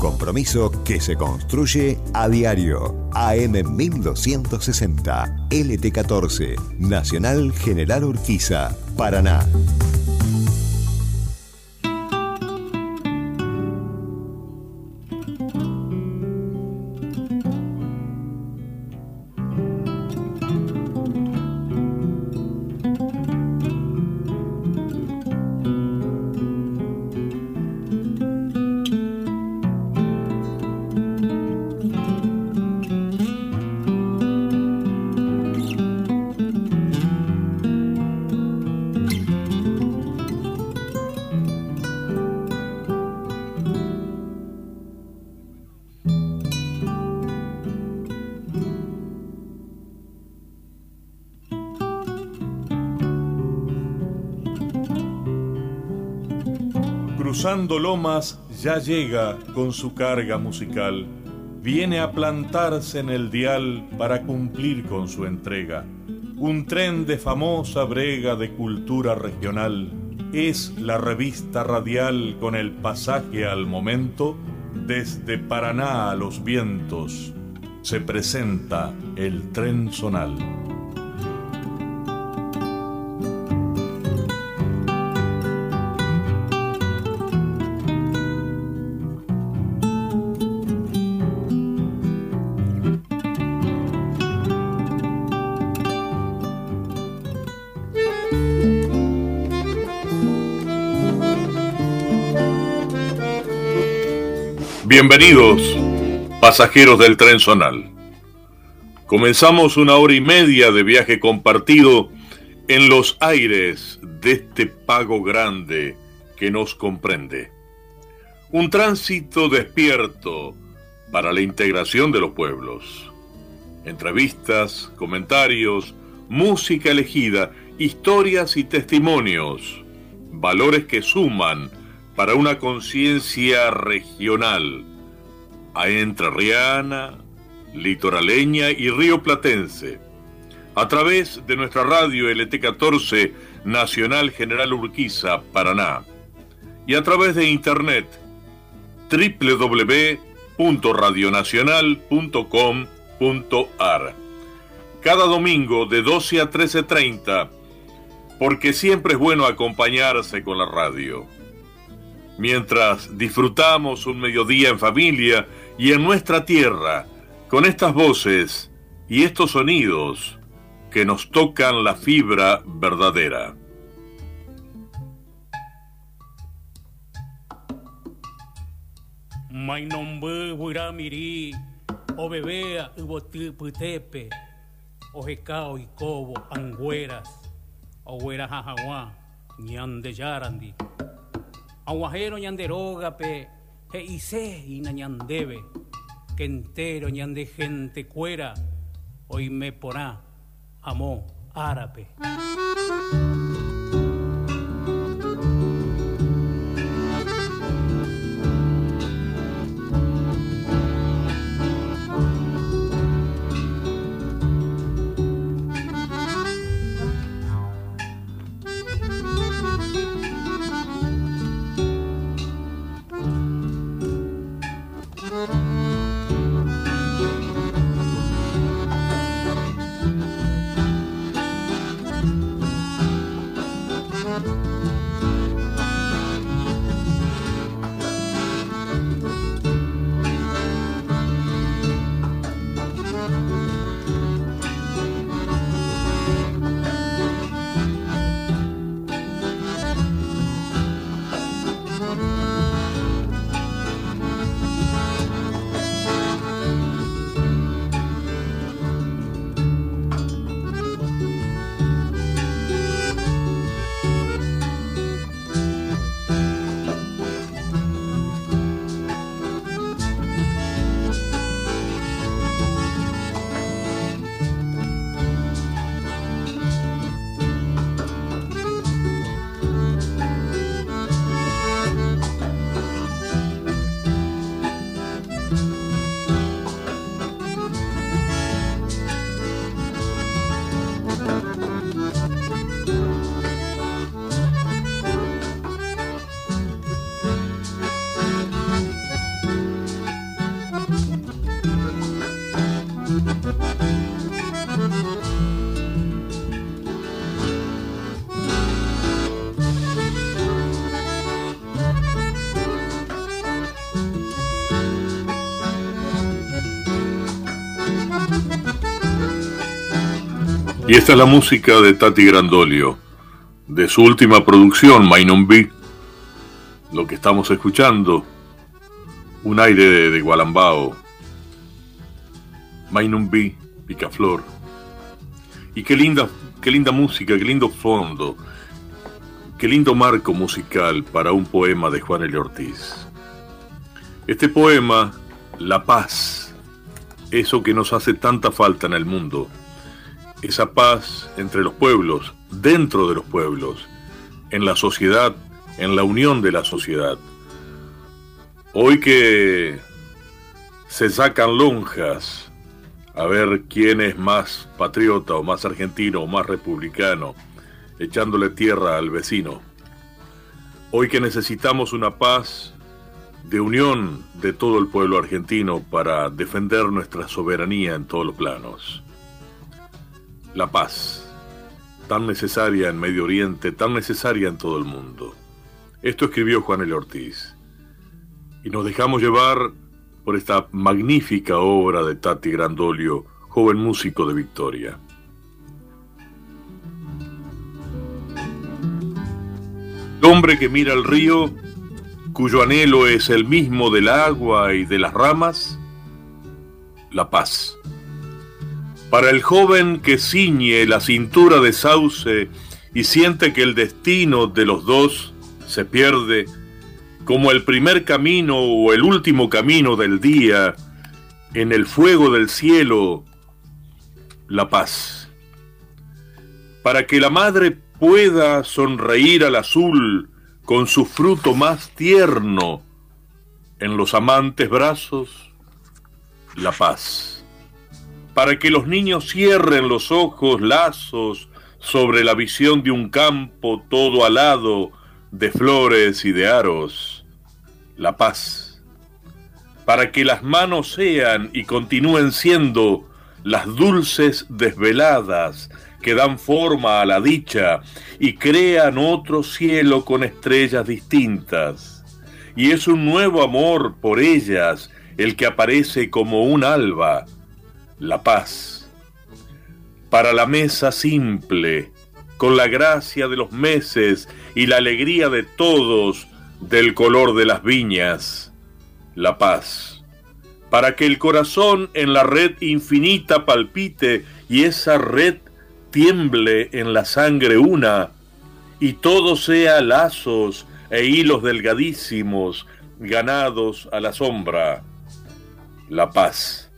compromiso que se construye a diario. AM 1260, LT14, Nacional General Urquiza, Paraná. Ya llega con su carga musical. Viene a plantarse en el dial para cumplir con su entrega. Un tren de famosa brega de cultura regional. Es la revista radial con el pasaje al momento. Desde Paraná a los vientos se presenta el tren zonal. Bienvenidos, pasajeros del tren zonal. Comenzamos una hora y media de viaje compartido en los aires de este pago grande que nos comprende. Un tránsito despierto para la integración de los pueblos. Entrevistas, comentarios, música elegida, historias y testimonios, valores que suman para una conciencia regional, a entrerriana, litoraleña y rioplatense, a través de nuestra radio LT14 Nacional General Urquiza, Paraná, y a través de internet www.radionacional.com.ar. Cada domingo de 12 a 13.30, porque siempre es bueno acompañarse con la radio mientras disfrutamos un mediodía en familia y en nuestra tierra, con estas voces y estos sonidos que nos tocan la fibra verdadera. Y cobo, aguajero ñanderoga pe he ise ina ñandebe que entero ñande gente cuera hoy me porá amó árabe Y esta es la música de Tati Grandolio, de su última producción, Mainon B. Lo que estamos escuchando, un aire de, de Gualambao, Mainon Picaflor. Y qué linda, qué linda música, qué lindo fondo, qué lindo marco musical para un poema de Juan L. Ortiz. Este poema, La Paz, eso que nos hace tanta falta en el mundo, esa paz entre los pueblos, dentro de los pueblos, en la sociedad, en la unión de la sociedad. Hoy que se sacan lonjas a ver quién es más patriota o más argentino o más republicano, echándole tierra al vecino. Hoy que necesitamos una paz de unión de todo el pueblo argentino para defender nuestra soberanía en todos los planos la paz, tan necesaria en Medio Oriente, tan necesaria en todo el mundo. Esto escribió Juan L. Ortiz. Y nos dejamos llevar por esta magnífica obra de Tati Grandolio, joven músico de Victoria. El hombre que mira el río, cuyo anhelo es el mismo del agua y de las ramas, la paz. Para el joven que ciñe la cintura de sauce y siente que el destino de los dos se pierde, como el primer camino o el último camino del día, en el fuego del cielo, la paz. Para que la madre pueda sonreír al azul con su fruto más tierno, en los amantes brazos, la paz para que los niños cierren los ojos lazos sobre la visión de un campo todo alado de flores y de aros. La paz. Para que las manos sean y continúen siendo las dulces desveladas que dan forma a la dicha y crean otro cielo con estrellas distintas. Y es un nuevo amor por ellas el que aparece como un alba la paz. Para la mesa simple, con la gracia de los meses y la alegría de todos, del color de las viñas, la paz. Para que el corazón en la red infinita palpite y esa red tiemble en la sangre una, y todo sea lazos e hilos delgadísimos, ganados a la sombra, la paz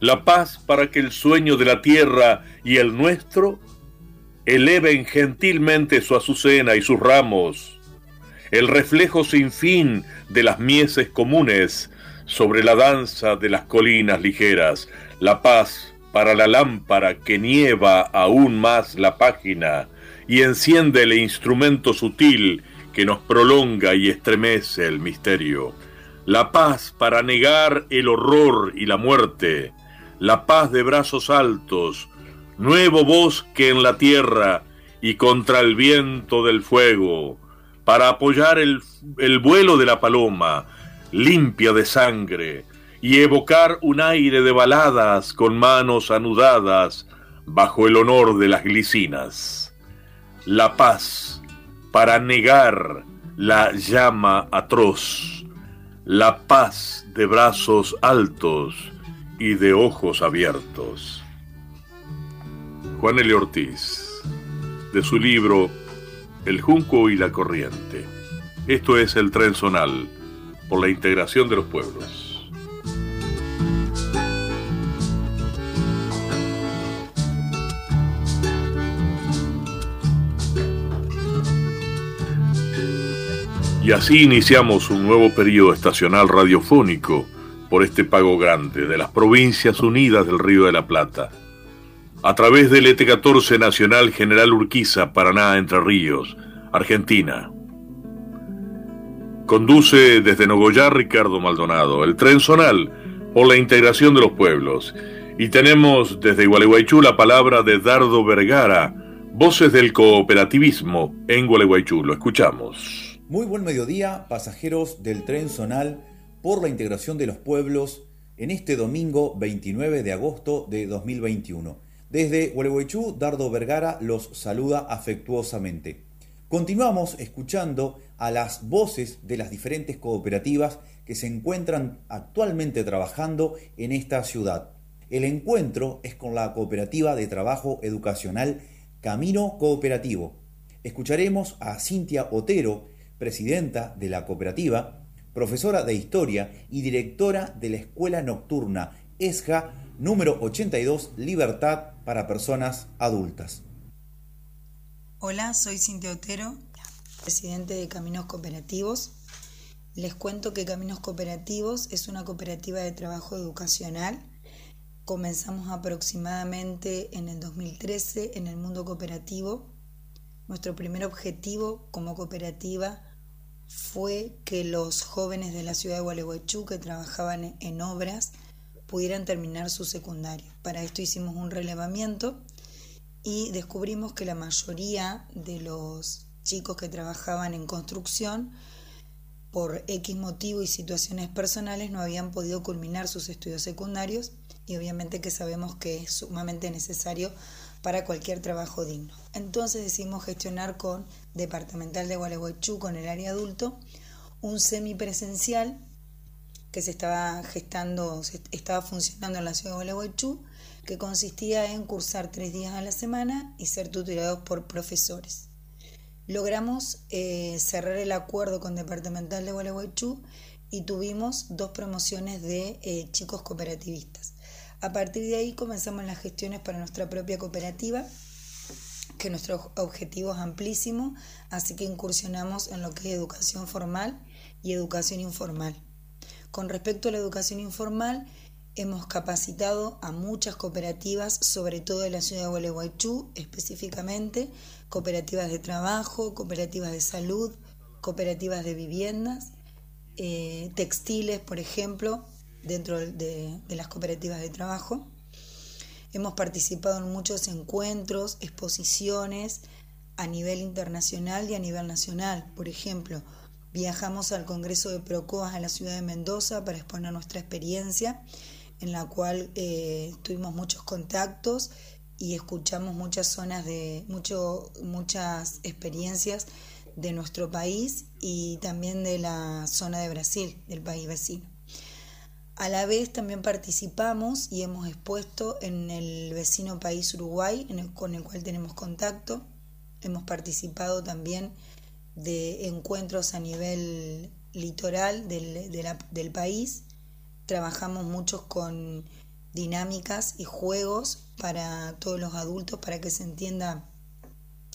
la paz para que el sueño de la tierra y el nuestro eleven gentilmente su azucena y sus ramos, el reflejo sin fin de las mieses comunes sobre la danza de las colinas ligeras, la paz para la lámpara que nieva aún más la página y enciende el instrumento sutil que nos prolonga y estremece el misterio, la paz para negar el horror y la muerte, la paz de brazos altos, nuevo bosque en la tierra y contra el viento del fuego, para apoyar el, vuelo de la paloma, limpia de sangre, y evocar un aire de baladas con manos anudadas bajo el honor de las glicinas. La paz para negar la llama atroz, la paz de brazos altos, y de ojos abiertos. Juan L. Ortiz, de su libro El Junco y la Corriente. Esto es el tren zonal por la integración de los pueblos. Y así iniciamos un nuevo periodo estacional radiofónico por este pago grande de las Provincias Unidas del Río de la Plata. A través del ET14 Nacional General Urquiza, Paraná, Entre Ríos, Argentina. Conduce desde Nogoyá Ricardo Maldonado, el tren zonal por la integración de los pueblos. Y tenemos desde Gualeguaychú la palabra de Dardo Vergara, voces del cooperativismo en Gualeguaychú. Lo escuchamos. Muy buen mediodía, pasajeros del tren zonal por la integración de los pueblos en este domingo 29 de agosto de 2021. Desde Gualeguaychú, Dardo Vergara los saluda afectuosamente. Continuamos escuchando a las voces de las diferentes cooperativas que se encuentran actualmente trabajando en esta ciudad. El encuentro es con la cooperativa de trabajo educacional Camino Cooperativo. Escucharemos a Cintia Otero, presidenta de la cooperativa, profesora de historia y directora de la escuela nocturna ESJA número 82 Libertad para personas adultas. Hola, soy Cintia Otero, presidente de Caminos Cooperativos. Les cuento que Caminos Cooperativos es una cooperativa de trabajo educacional. Comenzamos aproximadamente en el 2013 en el mundo cooperativo. Nuestro primer objetivo como cooperativa fue que los jóvenes de la ciudad de Gualeguaychú que trabajaban en obras pudieran terminar su secundario. Para esto hicimos un relevamiento y descubrimos que la mayoría de los chicos que trabajaban en construcción por X motivo y situaciones personales no habían podido culminar sus estudios secundarios y obviamente que sabemos que es sumamente necesario para cualquier trabajo digno. Entonces decidimos gestionar con Departamental de Gualeguaychú, con el área adulto, un semipresencial que se estaba gestando, estaba funcionando en la ciudad de Gualeguaychú, que consistía en cursar tres días a la semana y ser tutelados por profesores. Logramos eh, cerrar el acuerdo con Departamental de Gualeguaychú y tuvimos dos promociones de eh, chicos cooperativistas. A partir de ahí comenzamos las gestiones para nuestra propia cooperativa, que nuestro objetivo es amplísimo, así que incursionamos en lo que es educación formal y educación informal. Con respecto a la educación informal, Hemos capacitado a muchas cooperativas, sobre todo en la ciudad de Gualeguaychú específicamente, cooperativas de trabajo, cooperativas de salud, cooperativas de viviendas, eh, textiles, por ejemplo, dentro de, las cooperativas de trabajo. Hemos participado en muchos encuentros, exposiciones a nivel internacional y a nivel nacional. Por ejemplo, viajamos al Congreso de Procoas a la ciudad de Mendoza para exponer nuestra experiencia en la cual eh, tuvimos muchos contactos y escuchamos muchas zonas de mucho, muchas experiencias de nuestro país y también de la zona de Brasil, del país vecino. A la vez también participamos y hemos expuesto en el vecino país Uruguay, con el cual tenemos contacto. Hemos participado también de encuentros a nivel litoral del, del país Trabajamos mucho con dinámicas y juegos para todos los adultos para que se entienda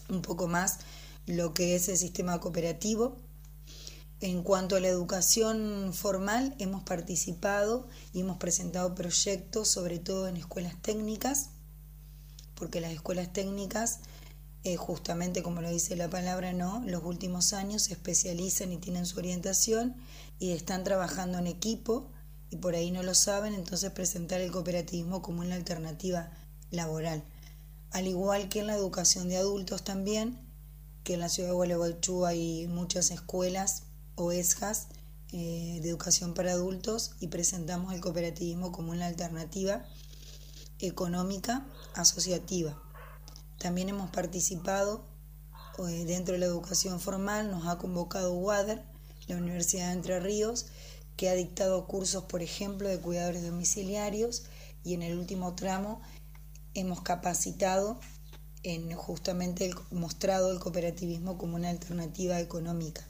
un poco más lo que es el sistema cooperativo. En cuanto a la educación formal, hemos participado y hemos presentado proyectos, sobre todo en escuelas técnicas, porque las escuelas técnicas, eh, justamente como lo dice la palabra, no, los últimos años se especializan y tienen su orientación y están trabajando en equipo y por ahí no lo saben, entonces presentar el cooperativismo como una alternativa laboral. Al igual que en la educación de adultos también, que en la ciudad de Gualeguaychú hay muchas escuelas o ESJAS eh, de educación para adultos y presentamos el cooperativismo como una alternativa económica asociativa. También hemos participado eh, dentro de la educación formal, nos ha convocado WADER, la Universidad de Entre Ríos, que ha dictado cursos, por ejemplo, de cuidadores domiciliarios y en el último tramo hemos capacitado en justamente mostrado el cooperativismo como una alternativa económica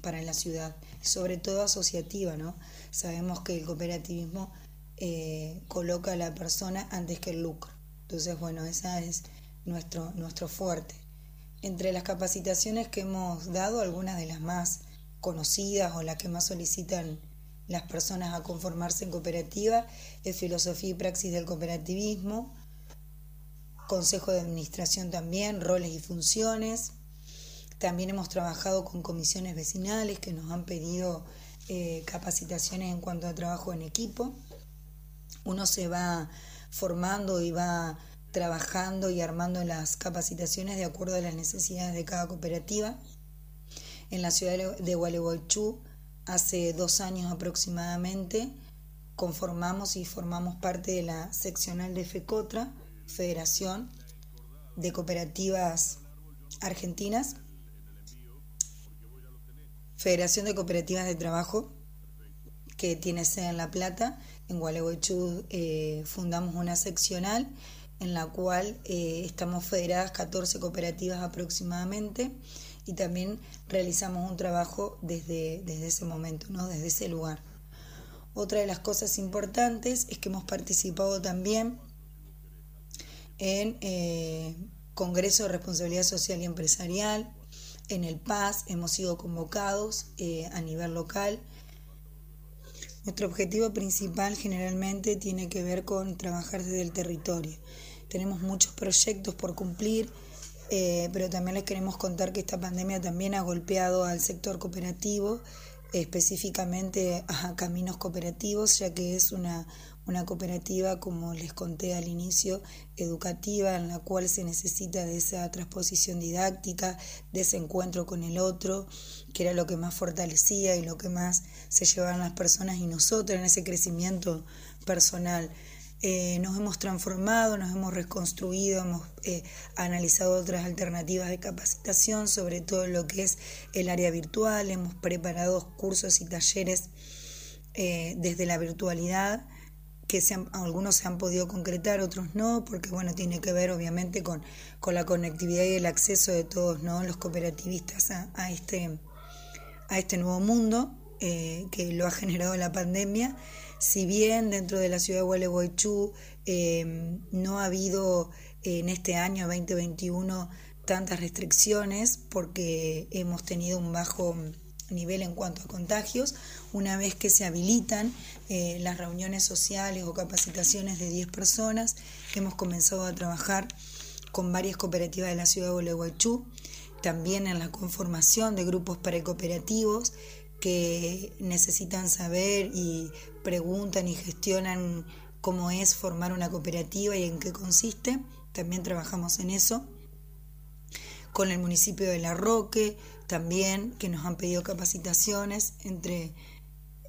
para la ciudad, sobre todo asociativa, ¿no? Sabemos que el cooperativismo eh, coloca a la persona antes que el lucro. Entonces, bueno, esa es nuestro, nuestro fuerte. Entre las capacitaciones que hemos dado, algunas de las más conocidas o las que más solicitan las personas a conformarse en cooperativa, es filosofía y praxis del cooperativismo, consejo de administración también, roles y funciones. También hemos trabajado con comisiones vecinales que nos han pedido eh, capacitaciones en cuanto a trabajo en equipo. Uno se va formando y va trabajando y armando las capacitaciones de acuerdo a las necesidades de cada cooperativa. En la ciudad de Gualeguaychú Hace dos años aproximadamente conformamos y formamos parte de la seccional de FECOTRA, Federación de Cooperativas Argentinas, Federación de Cooperativas de Trabajo, que tiene sede en La Plata. En Gualeguaychú eh, fundamos una seccional en la cual eh, estamos federadas 14 cooperativas aproximadamente y también realizamos un trabajo desde, desde ese momento, ¿no? desde ese lugar. Otra de las cosas importantes es que hemos participado también en eh, Congreso de Responsabilidad Social y Empresarial, en el PAS, hemos sido convocados eh, a nivel local. Nuestro objetivo principal generalmente tiene que ver con trabajar desde el territorio. Tenemos muchos proyectos por cumplir, eh, pero también les queremos contar que esta pandemia también ha golpeado al sector cooperativo, específicamente a caminos cooperativos, ya que es una, una cooperativa, como les conté al inicio, educativa, en la cual se necesita de esa transposición didáctica, de ese encuentro con el otro, que era lo que más fortalecía y lo que más se llevaban las personas y nosotros en ese crecimiento personal. Eh, nos hemos transformado, nos hemos reconstruido, hemos eh, analizado otras alternativas de capacitación, sobre todo lo que es el área virtual, hemos preparado cursos y talleres eh, desde la virtualidad que algunos se han podido concretar, otros no, porque bueno, tiene que ver obviamente con, con la conectividad y el acceso de todos ¿no? los cooperativistas a, este, a este nuevo mundo eh, que lo ha generado la pandemia. Si bien dentro de la ciudad de Gualeguaychú eh, no ha habido en este año 2021 tantas restricciones porque hemos tenido un bajo nivel en cuanto a contagios, una vez que se habilitan eh, las reuniones sociales o capacitaciones de 10 personas, hemos comenzado a trabajar con varias cooperativas de la ciudad de Gualeguaychú, también en la conformación de grupos precooperativos que necesitan saber y preguntan y gestionan cómo es formar una cooperativa y en qué consiste. También trabajamos en eso. Con el municipio de La Roque, también, que nos han pedido capacitaciones, entre,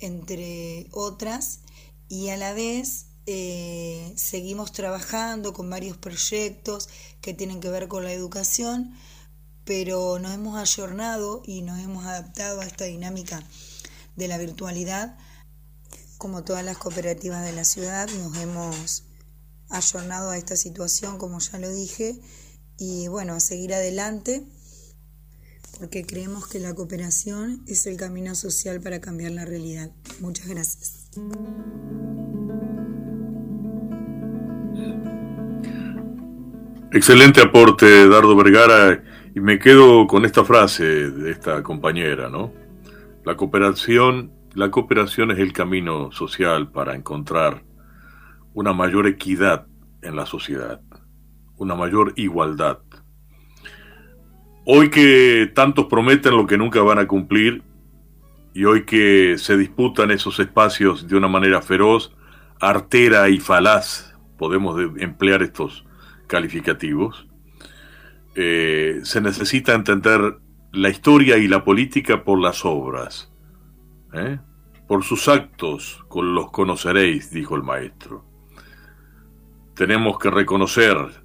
entre otras, y a la vez eh, seguimos trabajando con varios proyectos que tienen que ver con la educación, pero nos hemos ayornado y nos hemos adaptado a esta dinámica de la virtualidad. Como todas las cooperativas de la ciudad, nos hemos ayornado a esta situación, como ya lo dije, y bueno, a seguir adelante porque creemos que la cooperación es el camino social para cambiar la realidad. Muchas gracias. Excelente aporte, Dardo Vergara, y me quedo con esta frase de esta compañera, ¿no? La cooperación, la cooperación es el camino social para encontrar una mayor equidad en la sociedad, una mayor igualdad Hoy que tantos prometen lo que nunca van a cumplir y hoy que se disputan esos espacios de una manera feroz, artera y falaz, podemos emplear estos calificativos, eh, se necesita entender la historia y la política por las obras. ¿eh? Por sus actos los conoceréis, dijo el maestro. Tenemos que reconocer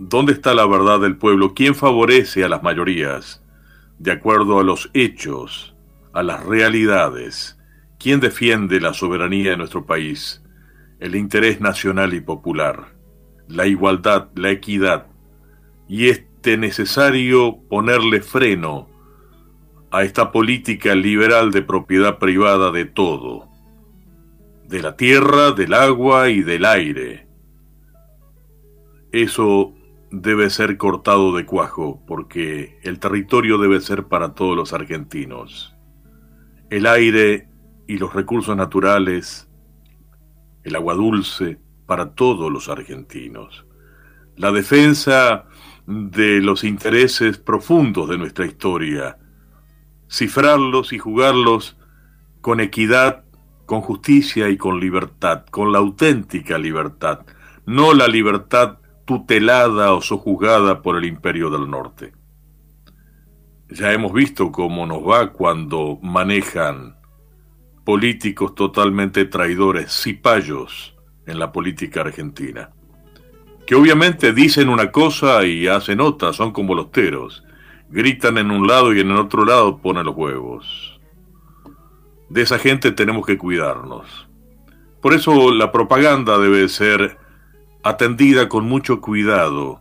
¿Dónde está la verdad del pueblo? ¿Quién favorece a las mayorías? De acuerdo a los hechos, a las realidades. ¿Quién defiende la soberanía de nuestro país? El interés nacional y popular, la igualdad, la equidad. Y este necesario ponerle freno a esta política liberal de propiedad privada de todo, de la tierra, del agua y del aire. Eso debe ser cortado de cuajo porque el territorio debe ser para todos los argentinos. El aire y los recursos naturales, el agua dulce, para todos los argentinos. La defensa de los intereses profundos de nuestra historia, cifrarlos y jugarlos con equidad, con justicia y con libertad, con la auténtica libertad, no la libertad tutelada o sojuzgada por el imperio del norte. Ya hemos visto cómo nos va cuando manejan políticos totalmente traidores, cipayos en la política argentina. que obviamente dicen una cosa y hacen otra, son como los teros. Gritan en un lado y en el otro lado ponen los huevos. De esa gente tenemos que cuidarnos. Por eso la propaganda debe ser atendida con mucho cuidado,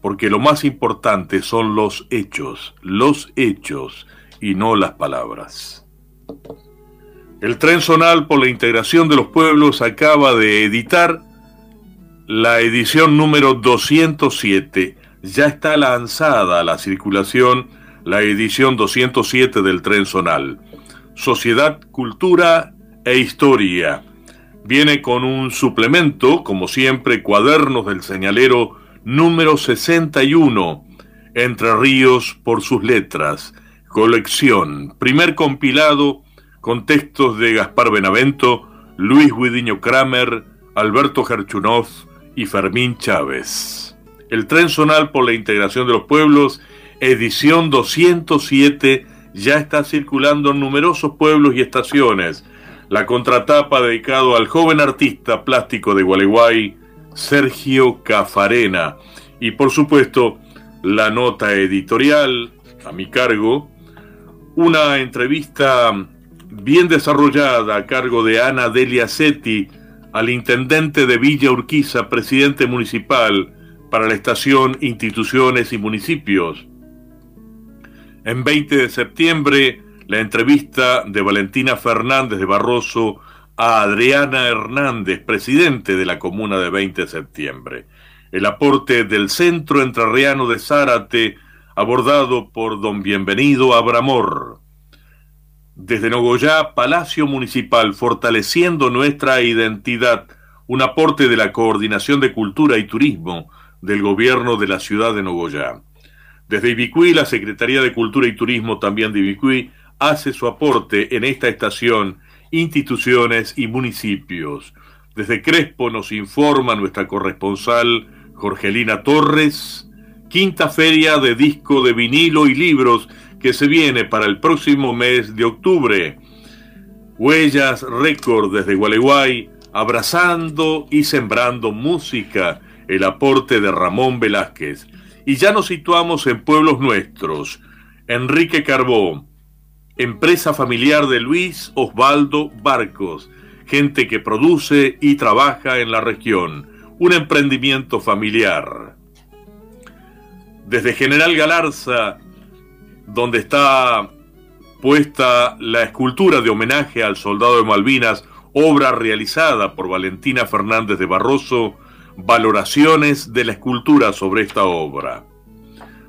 porque lo más importante son los hechos, los hechos y no las palabras. El tren zonal por la integración de los pueblos acaba de editar la edición número 207. Ya está lanzada a la circulación la edición 207 del tren zonal. Sociedad, cultura e historia Viene con un suplemento, como siempre, cuadernos del señalero número 61, Entre Ríos por sus letras, colección, primer compilado con textos de Gaspar Benavento, Luis Guidiño Kramer, Alberto Gerchunov y Fermín Chávez. El tren zonal por la integración de los pueblos, edición 207, ya está circulando en numerosos pueblos y estaciones la contratapa dedicado al joven artista plástico de Gualeguay, Sergio Cafarena, y por supuesto la nota editorial a mi cargo, una entrevista bien desarrollada a cargo de Ana Delia Setti al intendente de Villa Urquiza, presidente municipal para la estación Instituciones y Municipios. En 20 de septiembre la entrevista de Valentina Fernández de Barroso a Adriana Hernández, presidente de la Comuna de 20 de septiembre. El aporte del Centro Entrerriano de Zárate, abordado por don Bienvenido Abramor. Desde Nogoyá, Palacio Municipal, fortaleciendo nuestra identidad, un aporte de la Coordinación de Cultura y Turismo del Gobierno de la Ciudad de Nogoyá. Desde Ibicuí, la Secretaría de Cultura y Turismo también de Ibicuí, hace su aporte en esta estación instituciones y municipios. Desde Crespo nos informa nuestra corresponsal Jorgelina Torres, quinta feria de disco de vinilo y libros que se viene para el próximo mes de octubre. Huellas Récord desde Gualeguay, abrazando y sembrando música, el aporte de Ramón Velázquez. Y ya nos situamos en pueblos nuestros. Enrique Carbó, empresa familiar de Luis Osvaldo Barcos, gente que produce y trabaja en la región, un emprendimiento familiar. Desde General Galarza, donde está puesta la escultura de homenaje al soldado de Malvinas, obra realizada por Valentina Fernández de Barroso, valoraciones de la escultura sobre esta obra.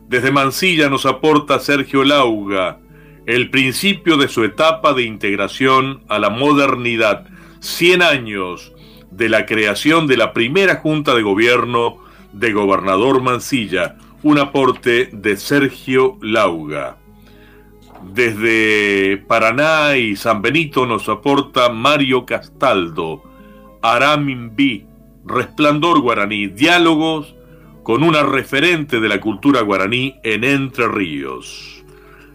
Desde Mansilla nos aporta Sergio Lauga, el principio de su etapa de integración a la modernidad, 100 años de la creación de la primera Junta de Gobierno de Gobernador Mansilla, un aporte de Sergio Lauga. Desde Paraná y San Benito nos aporta Mario Castaldo, Aramimbí, Resplandor Guaraní, diálogos con una referente de la cultura guaraní en Entre Ríos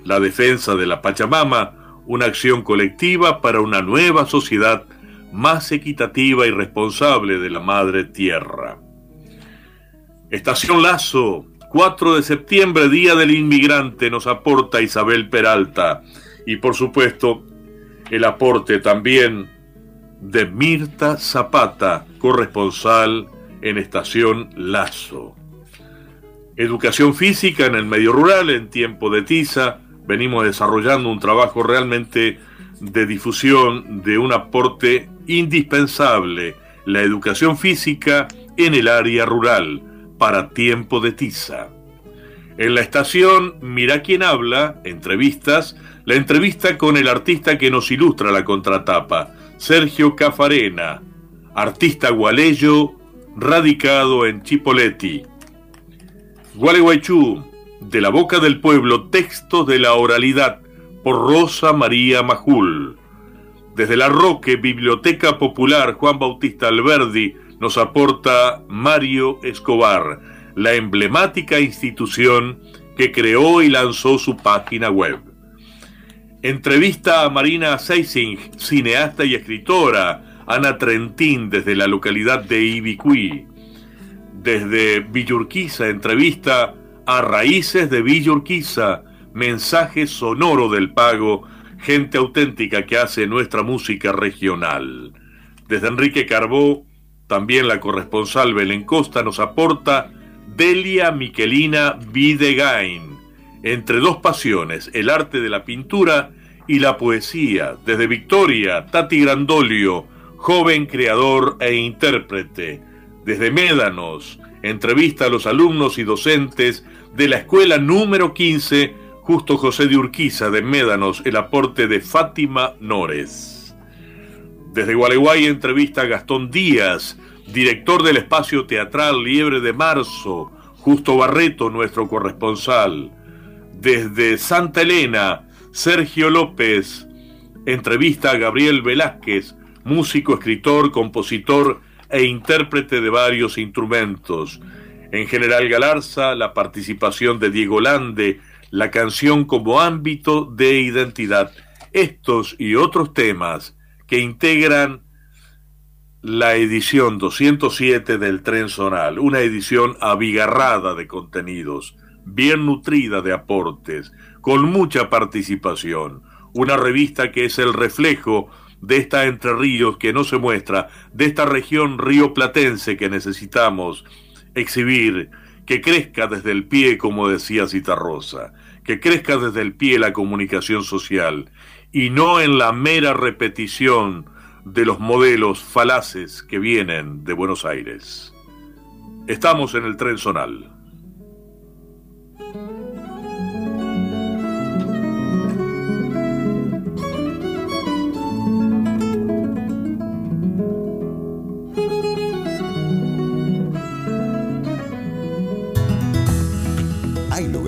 la defensa de la Pachamama, una acción colectiva para una nueva sociedad más equitativa y responsable de la Madre Tierra. Estación Lazo, 4 de septiembre, Día del Inmigrante, nos aporta Isabel Peralta y por supuesto el aporte también de Mirta Zapata, corresponsal en Estación Lazo. Educación física en el medio rural en tiempo de tiza, venimos desarrollando un trabajo realmente de difusión de un aporte indispensable, la educación física en el área rural, para tiempo de tiza. En la estación Mira quién habla, entrevistas, la entrevista con el artista que nos ilustra la contratapa, Sergio Cafarena, artista gualeyo, radicado en Chipoleti. Gualeguaychú, de la boca del pueblo, textos de la oralidad, por Rosa María Majul. Desde la Roque, Biblioteca Popular Juan Bautista Alberdi, nos aporta Mario Escobar, la emblemática institución que creó y lanzó su página web. Entrevista a Marina Seising, cineasta y escritora, Ana Trentín desde la localidad de Ibicuí. Desde Villurquiza, entrevista a Raíces de Villurquiza, mensaje sonoro del pago, gente auténtica que hace nuestra música regional. Desde Enrique Carbó, también la corresponsal Belén Costa nos aporta Delia Miquelina Videgain, entre dos pasiones, el arte de la pintura y la poesía. Desde Victoria, Tati Grandolio, joven creador e intérprete. Desde Médanos, entrevista a los alumnos y docentes de la escuela número 15, Justo José de Urquiza de Médanos, el aporte de Fátima Nores. Desde Gualeguay, entrevista a Gastón Díaz, director del espacio teatral Liebre de Marzo, Justo Barreto, nuestro corresponsal. Desde Santa Elena, Sergio López, entrevista a Gabriel Velázquez, músico, escritor, compositor e intérprete de varios instrumentos. En General Galarza, la participación de Diego Lande, la canción como ámbito de identidad. Estos y otros temas que integran la edición 207 del Tren Zonal, una edición abigarrada de contenidos, bien nutrida de aportes, con mucha participación, una revista que es el reflejo de esta Entre Ríos que no se muestra, de esta región rioplatense que necesitamos exhibir, que crezca desde el pie, como decía Citarrosa, que crezca desde el pie la comunicación social, y no en la mera repetición de los modelos falaces que vienen de Buenos Aires. Estamos en el tren zonal.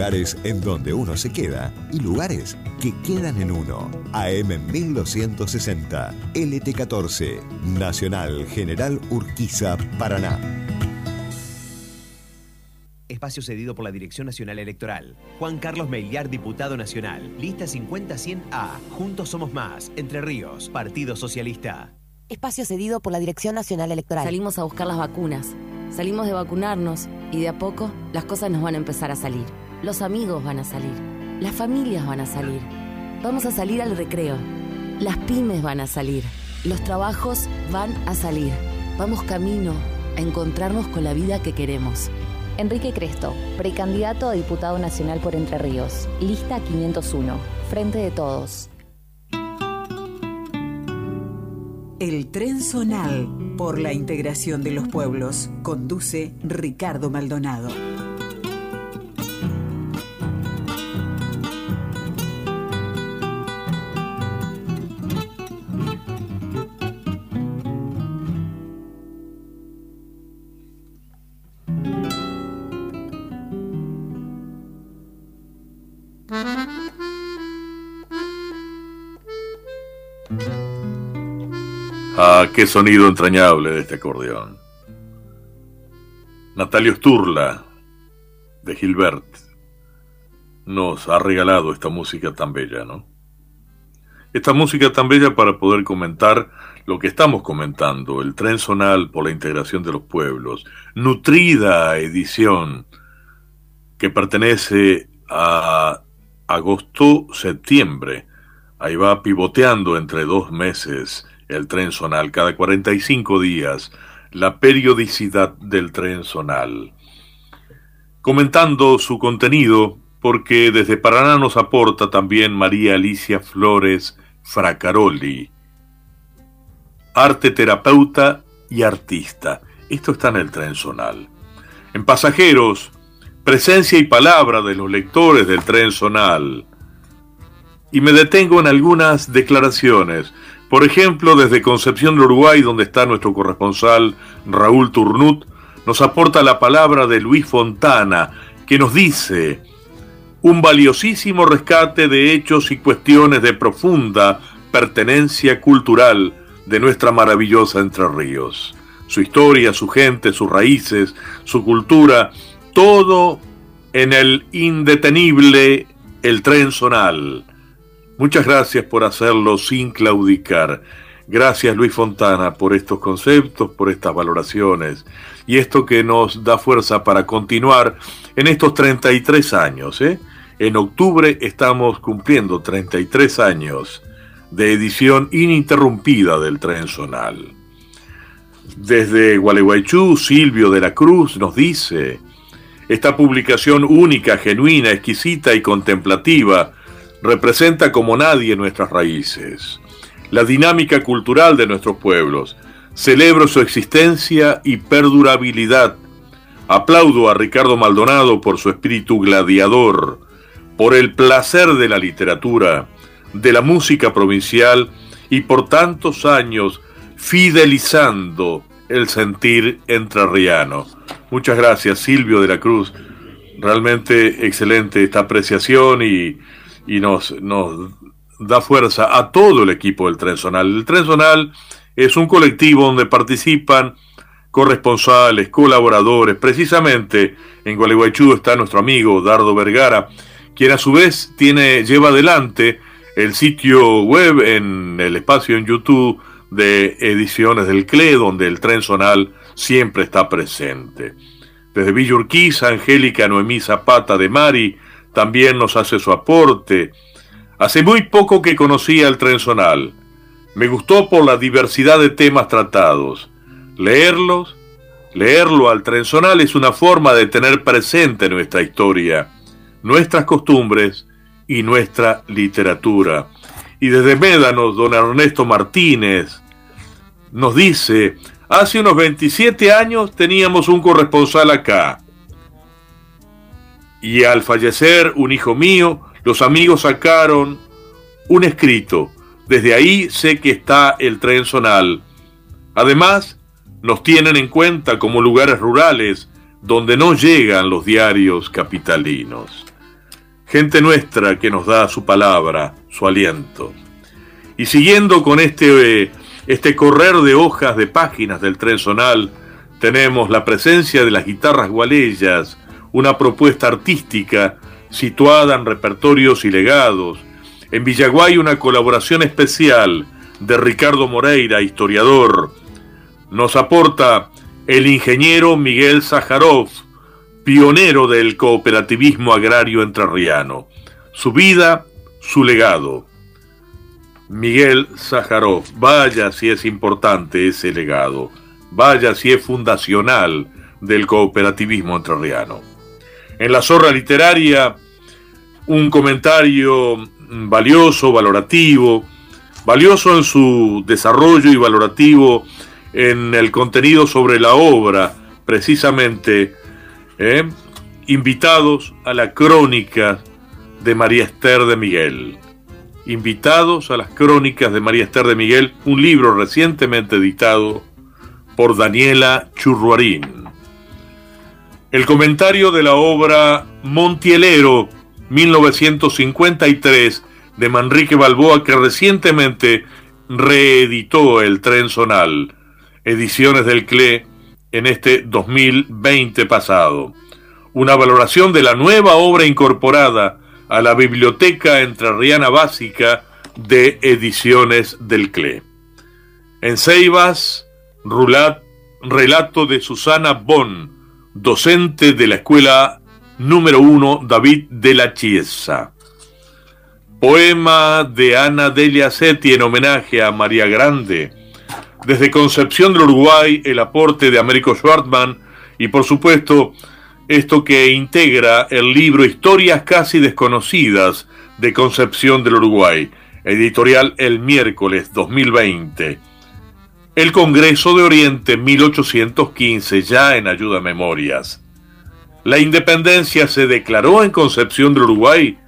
Lugares en donde uno se queda y lugares que quedan en uno. AM 1260, LT14, Nacional General Urquiza, Paraná. Espacio cedido por la Dirección Nacional Electoral. Juan Carlos Meiliar, diputado nacional. Lista 50-100A. Juntos somos más. Entre Ríos. Partido Socialista. Espacio cedido por la Dirección Nacional Electoral. Salimos a buscar las vacunas. Salimos de vacunarnos y de a poco las cosas nos van a empezar a salir. Los amigos van a salir, las familias van a salir, vamos a salir al recreo, las pymes van a salir, los trabajos van a salir, vamos camino a encontrarnos con la vida que queremos. Enrique Cresto, precandidato a diputado nacional por Entre Ríos, lista 501, Frente de Todos. El tren zonal por la integración de los pueblos. Conduce Ricardo Maldonado. Qué sonido entrañable de este acordeón. Natalio Sturla, de Gilbert, nos ha regalado esta música tan bella, ¿no? Esta música tan bella para poder comentar lo que estamos comentando, el tren zonal por la integración de los pueblos, nutrida edición que pertenece a agosto-septiembre. Ahí va pivoteando entre dos meses el tren zonal, cada 45 días, la periodicidad del tren zonal. Comentando su contenido, porque desde Paraná nos aporta también María Alicia Flores Fracaroli, arte terapeuta y artista. Esto está en el tren zonal. En pasajeros, presencia y palabra de los lectores del tren zonal. Y me detengo en algunas declaraciones por ejemplo, desde Concepción de Uruguay, donde está nuestro corresponsal Raúl Turnut, nos aporta la palabra de Luis Fontana, que nos dice un valiosísimo rescate de hechos y cuestiones de profunda pertenencia cultural de nuestra maravillosa Entre Ríos. Su historia, su gente, sus raíces, su cultura, todo en el indetenible El Tren Zonal Muchas gracias por hacerlo sin claudicar. Gracias Luis Fontana por estos conceptos, por estas valoraciones y esto que nos da fuerza para continuar en estos 33 años. ¿eh? En octubre estamos cumpliendo 33 años de edición ininterrumpida del Tren Sonal. Desde Gualeguaychú, Silvio de la Cruz nos dice, esta publicación única, genuina, exquisita y contemplativa representa como nadie nuestras raíces la dinámica cultural de nuestros pueblos. Celebro su existencia y perdurabilidad. Aplaudo a Ricardo Maldonado por su espíritu gladiador, por el placer de la literatura, de la música provincial y por tantos años fidelizando el sentir entrerriano. Muchas gracias Silvio de la Cruz. Realmente excelente esta apreciación y, y nos, da fuerza a todo el equipo del Tren Zonal. El Tren Zonal es un colectivo donde participan corresponsales, colaboradores. Precisamente en Gualeguaychú está nuestro amigo Dardo Vergara, quien a su vez tiene, lleva adelante el sitio web en el espacio en YouTube de ediciones del CLE, donde el Tren Zonal siempre está presente. Desde Villa Urquiza, Angélica Noemí Zapata de Mari también nos hace su aporte. Hace muy poco que conocí al Trenzonal. Me gustó por la diversidad de temas tratados. Leerlos, leerlo al Trenzonal es una forma de tener presente nuestra historia, nuestras costumbres y nuestra literatura. Y desde Médanos, don Ernesto Martínez nos dice, hace unos 27 años teníamos un corresponsal acá. Y al fallecer un hijo mío, los amigos sacaron un escrito. Desde ahí sé que está el tren zonal. Además, nos tienen en cuenta como lugares rurales donde no llegan los diarios capitalinos. Gente nuestra que nos da su palabra, su aliento. Y siguiendo con este, eh, este correr de hojas de páginas del tren zonal, tenemos la presencia de las guitarras gualeyas, una propuesta artística situada en repertorios y legados. En Villaguay una colaboración especial de Ricardo Moreira, historiador. Nos aporta el ingeniero Miguel Zaharov, pionero del cooperativismo agrario entrerriano. Su vida, su legado. Miguel Zaharov, vaya si es importante ese legado, vaya si es fundacional del cooperativismo entrerriano. En la zorra literaria, un comentario valioso, valorativo, valioso en su desarrollo y valorativo en el contenido sobre la obra, precisamente ¿eh? invitados a la crónica de María Esther de Miguel. Invitados a las crónicas de María Esther de Miguel, un libro recientemente editado por Daniela Churruarín. El comentario de la obra Montielero, 1953, de Manrique Balboa, que recientemente reeditó El Tren Zonal, ediciones del CLE, en este 2020 pasado. Una valoración de la nueva obra incorporada a la Biblioteca Entrerriana Básica de Ediciones del CLE. En Ceibas, Rulat, relato de Susana Bon, docente de la Escuela número 1 David de la Chiesa. Poema de Ana Delia Seti en homenaje a María Grande. Desde Concepción del Uruguay, el aporte de Américo Schwartman y por supuesto esto que integra el libro Historias casi desconocidas de Concepción del Uruguay, editorial El miércoles 2020 el Congreso de Oriente 1815, ya en ayuda memorias. ¿La independencia se declaró en Concepción del Uruguay?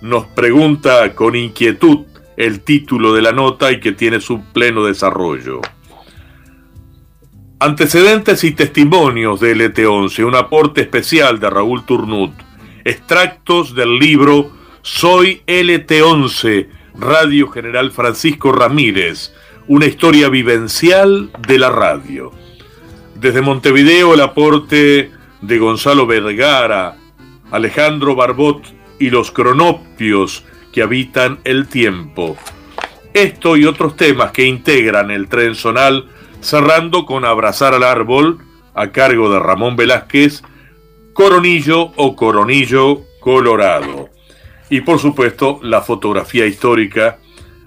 Nos pregunta con inquietud el título de la nota y que tiene su pleno desarrollo. Antecedentes y testimonios de LT11, un aporte especial de Raúl Turnut. Extractos del libro Soy LT11, Radio General Francisco Ramírez, una historia vivencial de la radio. Desde Montevideo el aporte de Gonzalo Vergara, Alejandro Barbot y los cronopios que habitan el tiempo. Esto y otros temas que integran el tren zonal, cerrando con Abrazar al Árbol, a cargo de Ramón Velázquez, Coronillo o Coronillo Colorado. Y por supuesto, la fotografía histórica,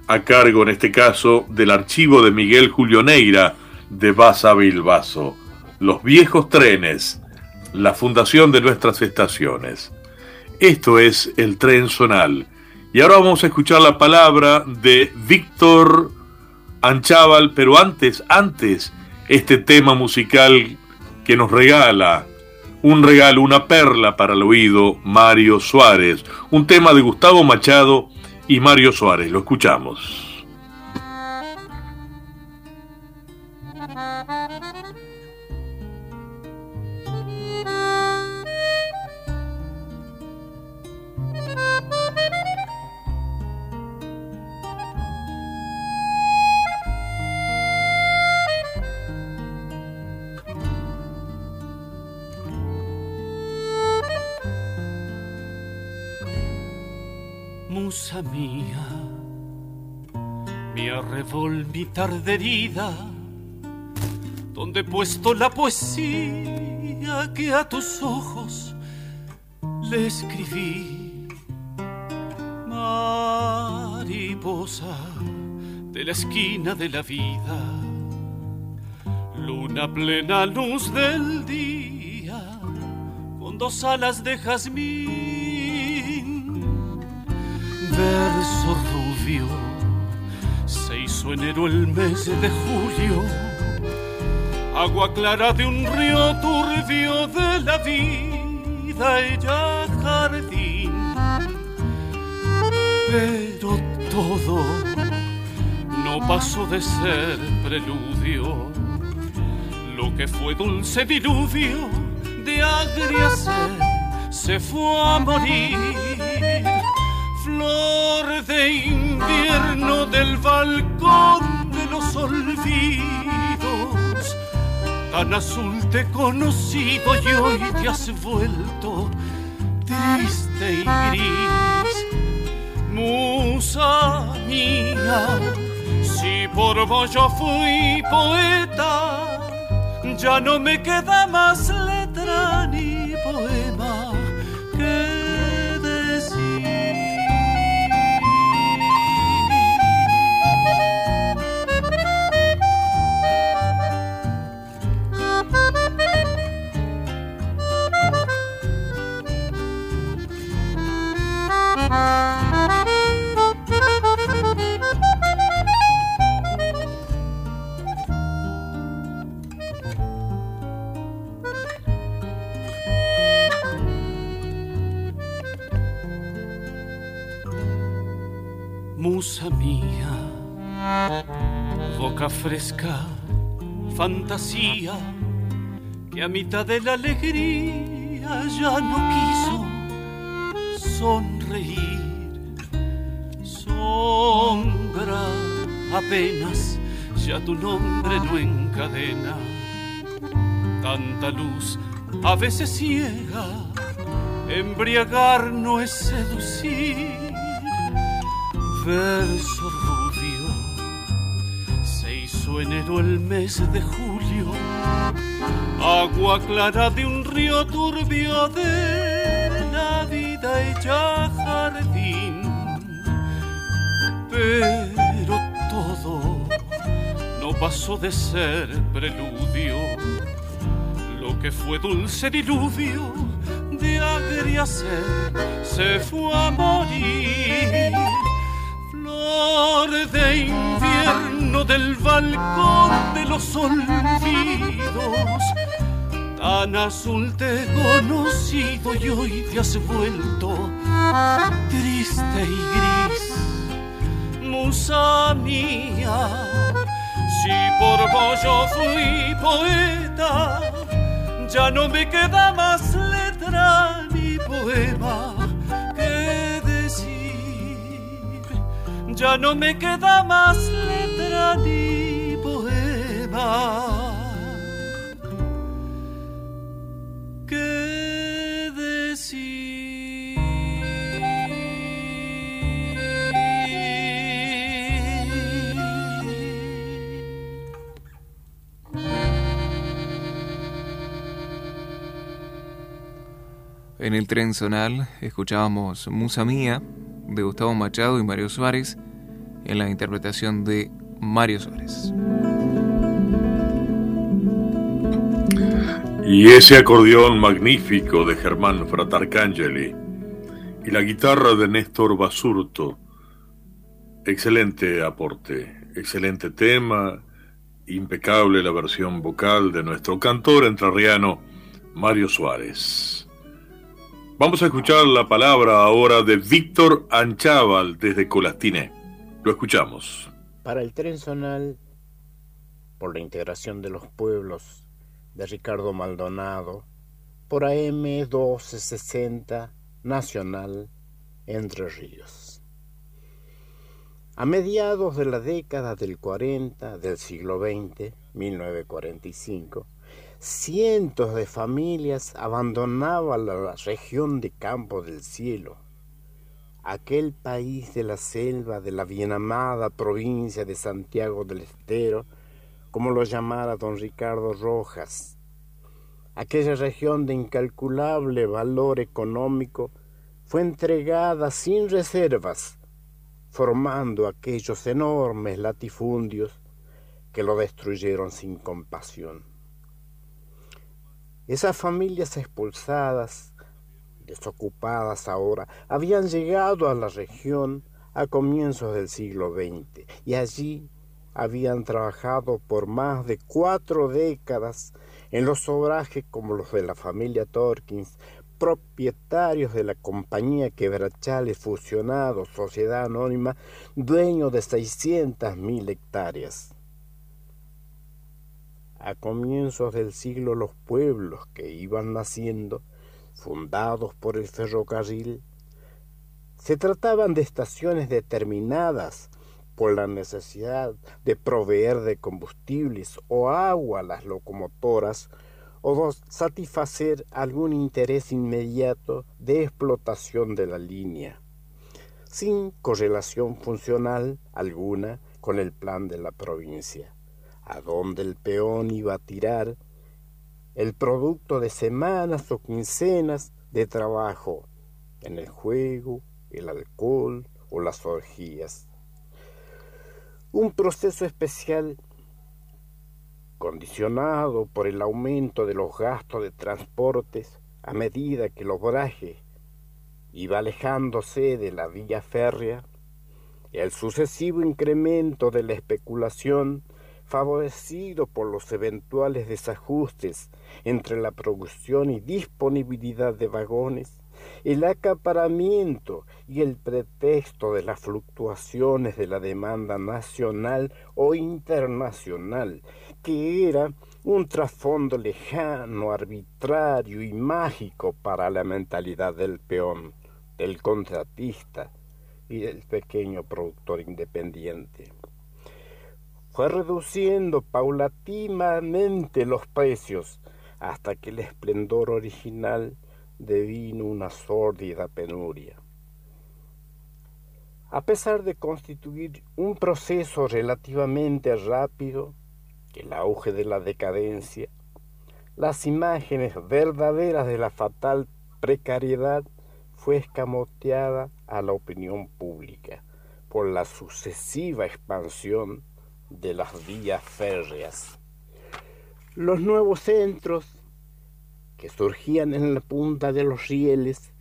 a cargo en este caso del archivo de Miguel Julio Neira de Baza Bilbaso. Los viejos trenes, la fundación de nuestras estaciones. Esto es el tren zonal. Y ahora vamos a escuchar la palabra de Víctor Anchaval, pero antes, antes, este tema musical que nos regala un regalo, una perla para el oído, Mario Suárez, un tema de Gustavo Machado y Mario Suárez. Lo escuchamos. Musa mía, mi arrebol, mi tarde herida, donde he puesto la poesía que a tus ojos le escribí. Mariposa de la esquina de la vida, luna plena luz del día, con dos alas de jazmín verso rubio se hizo enero el mes de julio, agua clara de un río turbio de la vida, ella jardín. Pero todo no pasó de ser preludio, lo que fue dulce diluvio de agria sed se fue a morir de invierno del balcón de los olvidos. Tan azul te he conocido y hoy te has vuelto triste y gris. Musa mía, si por vos yo fui poeta, ya no me queda más letra ni poema Mía, boca fresca, fantasía, que a mitad de la alegría ya no quiso sonreír. Sombra, apenas ya tu nombre no encadena. Tanta luz a veces ciega, embriagar no es seducir. Verso rubio, se hizo enero el mes de julio, agua clara de un río turbio de la vida hecha jardín. Pero todo no pasó de ser preludio, lo que fue dulce diluvio de agria sed se fue a morir de invierno del balcón de los olvidos. Tan azul te he conocido y hoy te has vuelto triste y gris. Musa mía, si por vos yo fui poeta, ya no me queda más letra ni poema ya no me queda más letra ni poema. En el tren zonal escuchábamos Musa Mía de Gustavo Machado y Mario Suárez en la interpretación de Mario Suárez. Y ese acordeón magnífico de Germán Fratarcangeli y la guitarra de Néstor Basurto. Excelente aporte, excelente tema, impecable la versión vocal de nuestro cantor entrerriano Mario Suárez. Vamos a escuchar la palabra ahora de Víctor Anchaval desde Colastiné. Lo escuchamos. Para el tren zonal, por la integración de los pueblos de Ricardo Maldonado, por AM 1260 Nacional Entre Ríos. A mediados de la década del 40 del siglo XX, 1945, cientos de familias abandonaban la región de Campo del Cielo, aquel país de la selva de la bien amada provincia de Santiago del Estero, como lo llamara don Ricardo Rojas, aquella región de incalculable valor económico, fue entregada sin reservas, formando aquellos enormes latifundios que lo destruyeron sin compasión. Esas familias expulsadas, desocupadas ahora, habían llegado a la región a comienzos del siglo XX y allí habían trabajado por más de cuatro décadas en los obrajes como los de la familia Torkins, propietarios de la compañía Quebrachales Fusionados, Sociedad Anónima, dueño de 600.000 hectáreas. A comienzos del siglo los pueblos que iban naciendo, fundados por el ferrocarril, se trataban de estaciones determinadas por la necesidad de proveer de combustibles o agua a las locomotoras o satisfacer algún interés inmediato de explotación de la línea, sin correlación funcional alguna con el plan de la provincia, a donde el peón iba a tirar el producto de semanas o quincenas de trabajo en el juego, el alcohol o las orgías. Un proceso especial condicionado por el aumento de los gastos de transportes a medida que el obraje iba alejándose de la vía férrea, el sucesivo incremento de la especulación favorecido por los eventuales desajustes entre la producción y disponibilidad de vagones, el acaparamiento y el pretexto de las fluctuaciones de la demanda nacional o internacional, que era un trasfondo lejano, arbitrario y mágico para la mentalidad del peón, del contratista y del pequeño productor independiente. Fue reduciendo paulatinamente los precios hasta que el esplendor original devino una sórdida penuria. A pesar de constituir un proceso relativamente rápido, el auge de la decadencia, las imágenes verdaderas de la fatal precariedad fue escamoteada a la opinión pública por la sucesiva expansión de las vías férreas. Los nuevos centros que surgían en la punta de los rieles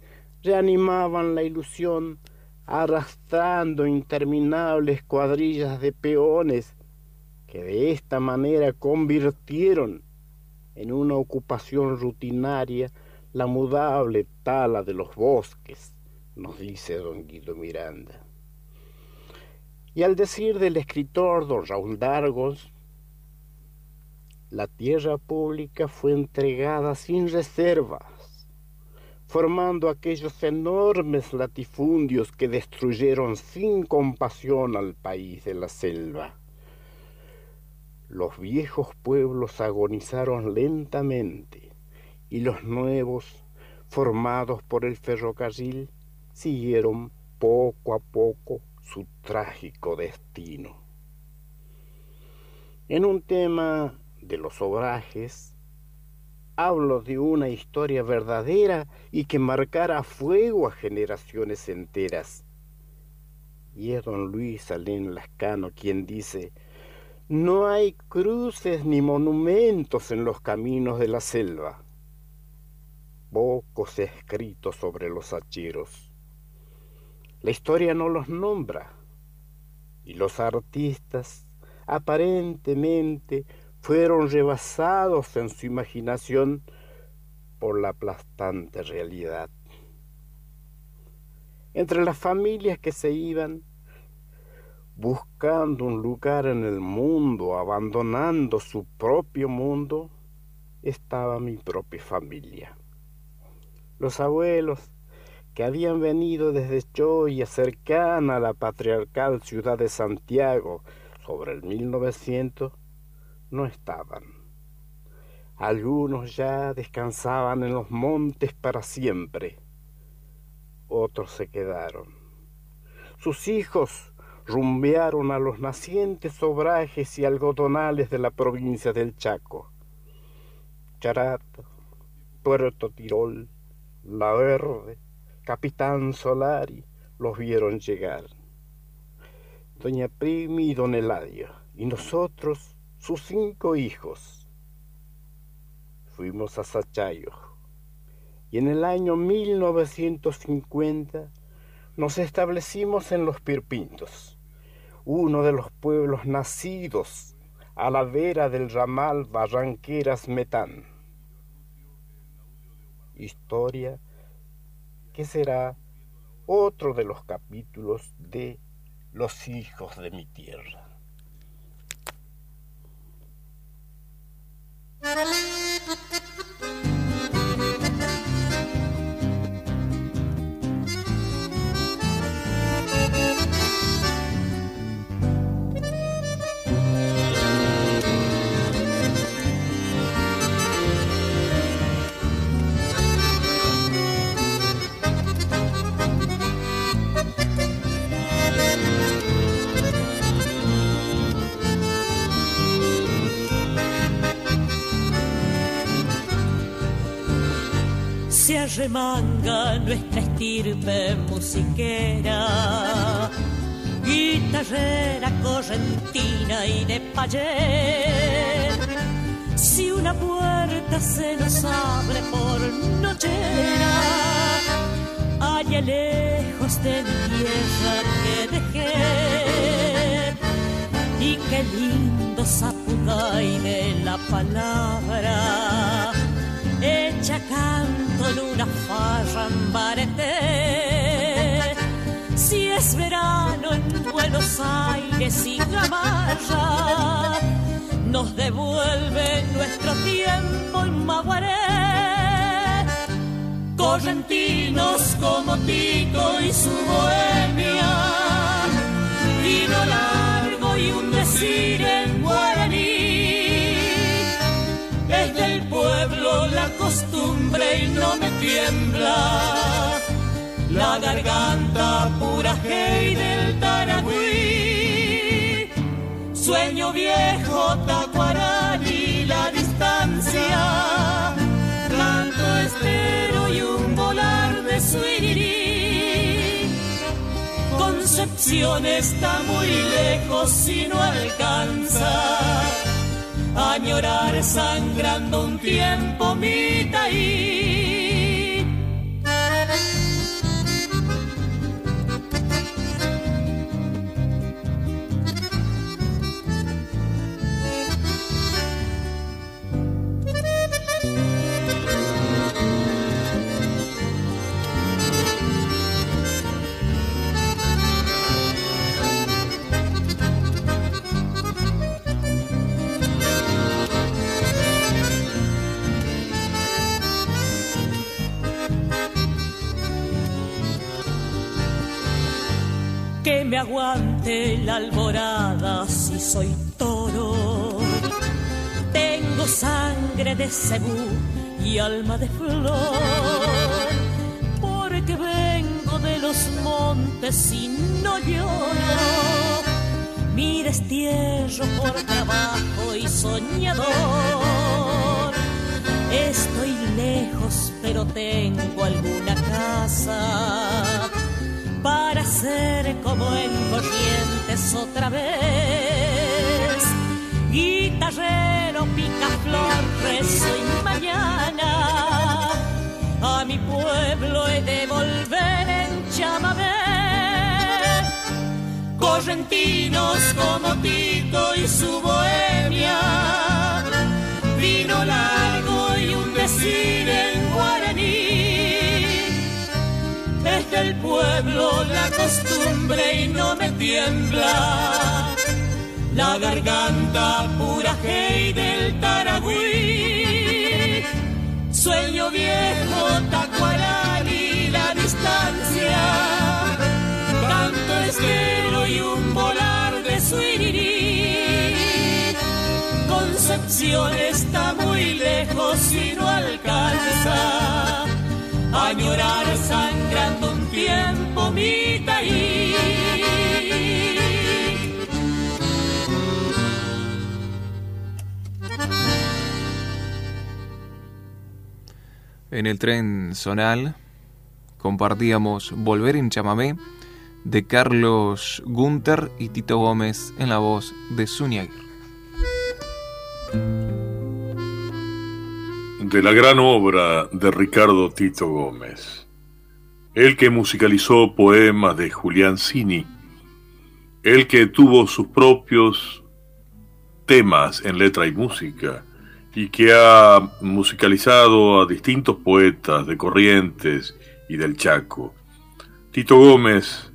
reanimaban la ilusión arrastrando interminables cuadrillas de peones que de esta manera convirtieron en una ocupación rutinaria la mudable tala de los bosques, nos dice don Guido Miranda. Y al decir del escritor don Raúl Dargos, la tierra pública fue entregada sin reservas, formando aquellos enormes latifundios que destruyeron sin compasión al país de la selva. Los viejos pueblos agonizaron lentamente y los nuevos, formados por el ferrocarril, siguieron poco a poco su trágico destino. En un tema de los obrajes, Hablo de una historia verdadera y que marcara a fuego a generaciones enteras. Y es don Luis Alén Lascano quien dice, no hay cruces ni monumentos en los caminos de la selva. Pocos escritos sobre los hacheros. La historia no los nombra. Y los artistas aparentemente fueron rebasados en su imaginación por la aplastante realidad. Entre las familias que se iban, buscando un lugar en el mundo, abandonando su propio mundo, estaba mi propia familia. Los abuelos que habían venido desde Choya, cercana a la patriarcal ciudad de Santiago, sobre el 1900, no estaban. Algunos ya descansaban en los montes para siempre. Otros se quedaron. Sus hijos rumbearon a los nacientes obrajes y algodonales de la provincia del Chaco. Charato, Puerto Tirol, La Verde, Capitán Solari los vieron llegar. Doña Primi y Don Eladio, y nosotros sus cinco hijos. Fuimos a Sachayo y en el año 1950 nos establecimos en Los Pirpintos, uno de los pueblos nacidos a la vera del ramal Barranqueras Metán. Historia que será otro de los capítulos de Los hijos de mi tierra. Remanga nuestra estirpe musiquera, guitarrera correntina y de payet. Si una puerta se nos abre por nochera, allá lejos de tierra que dejé, y qué lindo y de la palabra hecha canto en una farra Si es verano en Buenos Aires y Gamarra, nos devuelve nuestro tiempo en Maguaré. Correntinos como Tito y su bohemia, vino largo y un decir en es y no me tiembla la garganta pura hey del Taragüí. Sueño viejo, tacuarani, la distancia, canto estero y un volar de suirirí. Concepción está muy lejos y no alcanza añorar sangrando un tiempo mi taí. Me aguante la alborada si soy toro. Tengo sangre de cebú y alma de flor, porque vengo de los montes y no lloro. Mi destierro por trabajo y soñador estoy lejos, pero tengo alguna casa para ser como en corrientes otra vez. Guitarrero, picaflor, rezo y mañana. A mi pueblo he de volver en chamamé. Correntinos como Tito y su bohemia. Vino largo y un decir del pueblo la costumbre y no me tiembla la garganta pura hey del Taragüí. Sueño viejo, y la distancia. Canto estero y un volar de suirirí. Concepción está muy lejos y no alcanza a llorar sangrando un tiempo mi taí. En el tren zonal compartíamos Volver en chamamé de Carlos Gunter y Tito Gómez en la voz de Zunia De la gran obra de Ricardo Tito Gómez, el que musicalizó poemas de Julián Cini, el que tuvo sus propios temas en letra y música, y que ha musicalizado a distintos poetas de Corrientes y del Chaco. Tito Gómez,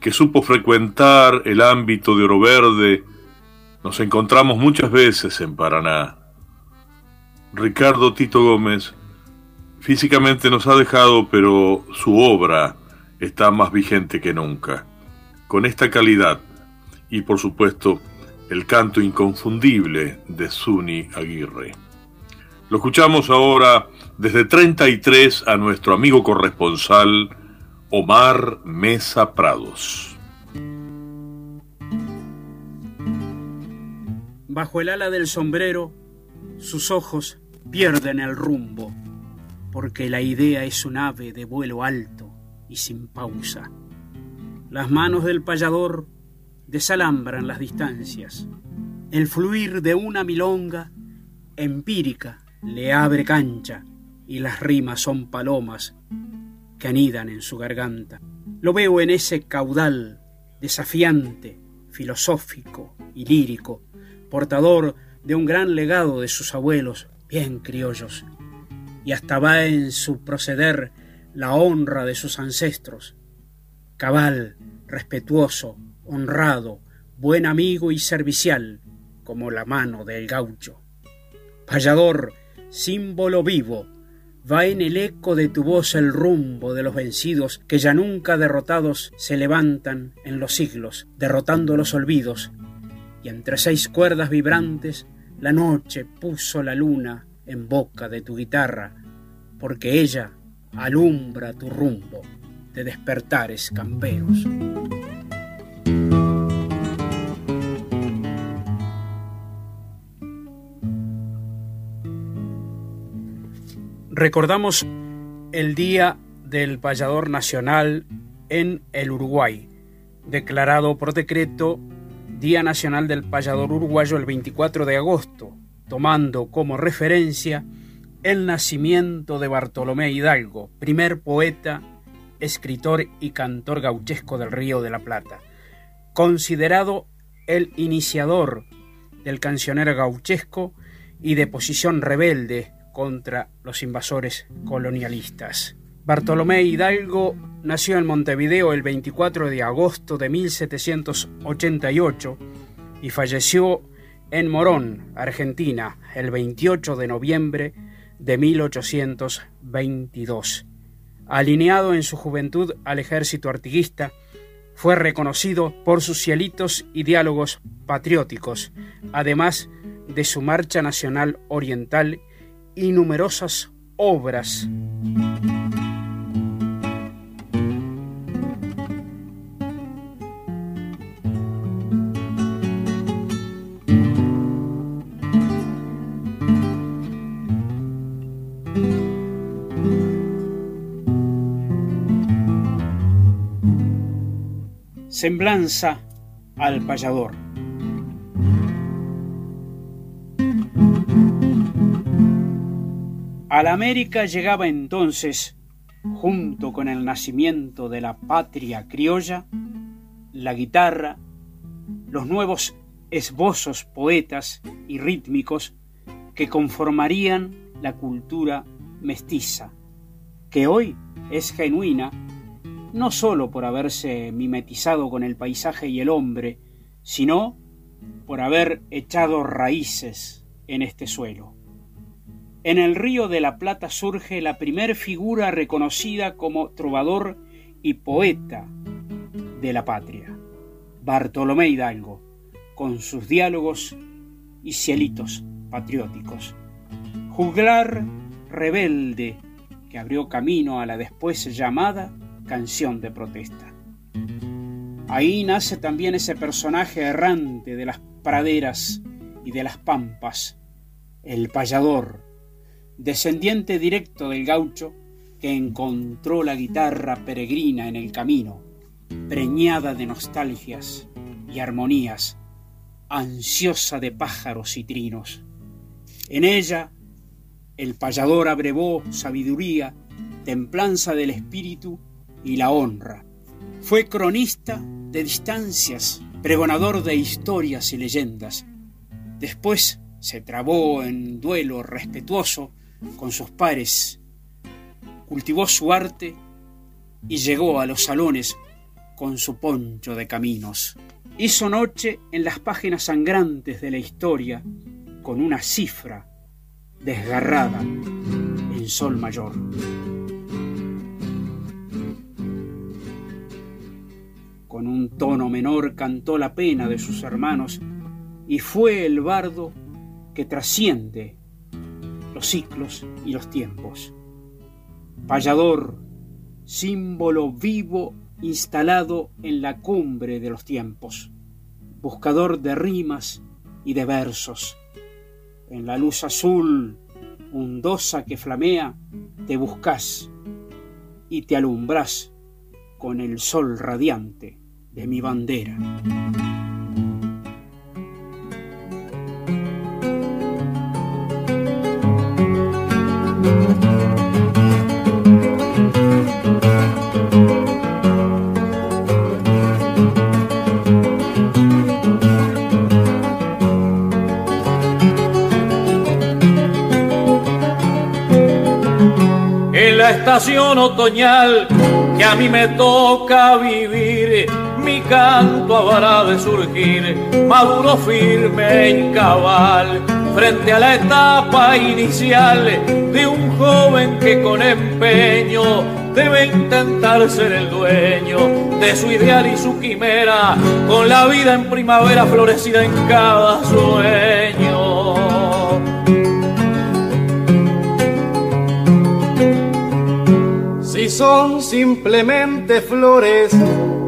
que supo frecuentar el ámbito de Oro Verde, nos encontramos muchas veces en Paraná. Ricardo Tito Gómez físicamente nos ha dejado, pero su obra está más vigente que nunca. Con esta calidad y por supuesto el canto inconfundible de Zuni Aguirre. Lo escuchamos ahora desde 33 a nuestro amigo corresponsal Omar Mesa Prados. Bajo el ala del sombrero, sus ojos pierden el rumbo, porque la idea es un ave de vuelo alto y sin pausa. Las manos del payador desalambran las distancias. El fluir de una milonga empírica le abre cancha y las rimas son palomas que anidan en su garganta. Lo veo en ese caudal desafiante, filosófico y lírico, portador de un gran legado de sus abuelos bien criollos, y hasta va en su proceder la honra de sus ancestros, cabal, respetuoso, honrado, buen amigo y servicial, como la mano del gaucho. Payador, símbolo vivo, va en el eco de tu voz el rumbo de los vencidos que ya nunca derrotados se levantan en los siglos, derrotando los olvidos, y entre seis cuerdas vibrantes la noche puso la luna en boca de tu guitarra, porque ella alumbra tu rumbo de despertares camperos. Recordamos el Día del Payador Nacional en el Uruguay, declarado por decreto Día Nacional del Payador Uruguayo el 24 de agosto, tomando como referencia el nacimiento de Bartolomé Hidalgo, primer poeta, escritor y cantor gauchesco del Río de la Plata, considerado el iniciador del cancionero gauchesco y de posición rebelde contra los invasores colonialistas. Bartolomé Hidalgo nació en Montevideo el 24 de agosto de 1788 y falleció en Morón, Argentina, el 28 de noviembre de 1822. Alineado en su juventud al ejército artiguista, fue reconocido por sus cielitos y diálogos patrióticos, además de su marcha nacional oriental y numerosas obras. Semblanza al payador. A la América llegaba entonces, junto con el nacimiento de la patria criolla, la guitarra, los nuevos esbozos poetas y rítmicos que conformarían la cultura mestiza, que hoy es genuina no sólo por haberse mimetizado con el paisaje y el hombre, sino por haber echado raíces en este suelo. En el río de la Plata surge la primer figura reconocida como trovador y poeta de la patria, Bartolomé Hidalgo, con sus diálogos y cielitos patrióticos. Juglar rebelde que abrió camino a la después llamada canción de protesta. Ahí nace también ese personaje errante de las praderas y de las pampas, el payador, descendiente directo del gaucho que encontró la guitarra peregrina en el camino, preñada de nostalgias y armonías, ansiosa de pájaros y trinos. En ella, el payador abrevó sabiduría, templanza del espíritu y la honra. Fue cronista de distancias, pregonador de historias y leyendas. Después se trabó en duelo respetuoso con sus pares, cultivó su arte y llegó a los salones con su poncho de caminos. Hizo noche en las páginas sangrantes de la historia con una cifra desgarrada en sol mayor. Con un tono menor cantó la pena de sus hermanos y fue el bardo que trasciende los ciclos y los tiempos. Payador, símbolo vivo instalado en la cumbre de los tiempos, buscador de rimas y de versos. En la luz azul, hundosa que flamea, te buscas y te alumbras con el sol radiante de mi bandera. En la estación otoñal que a mí me toca vivir, mi canto habrá de surgir, maduro firme en cabal, frente a la etapa inicial de un joven que con empeño debe intentar ser el dueño de su ideal y su quimera, con la vida en primavera florecida en cada sueño. Si son simplemente flores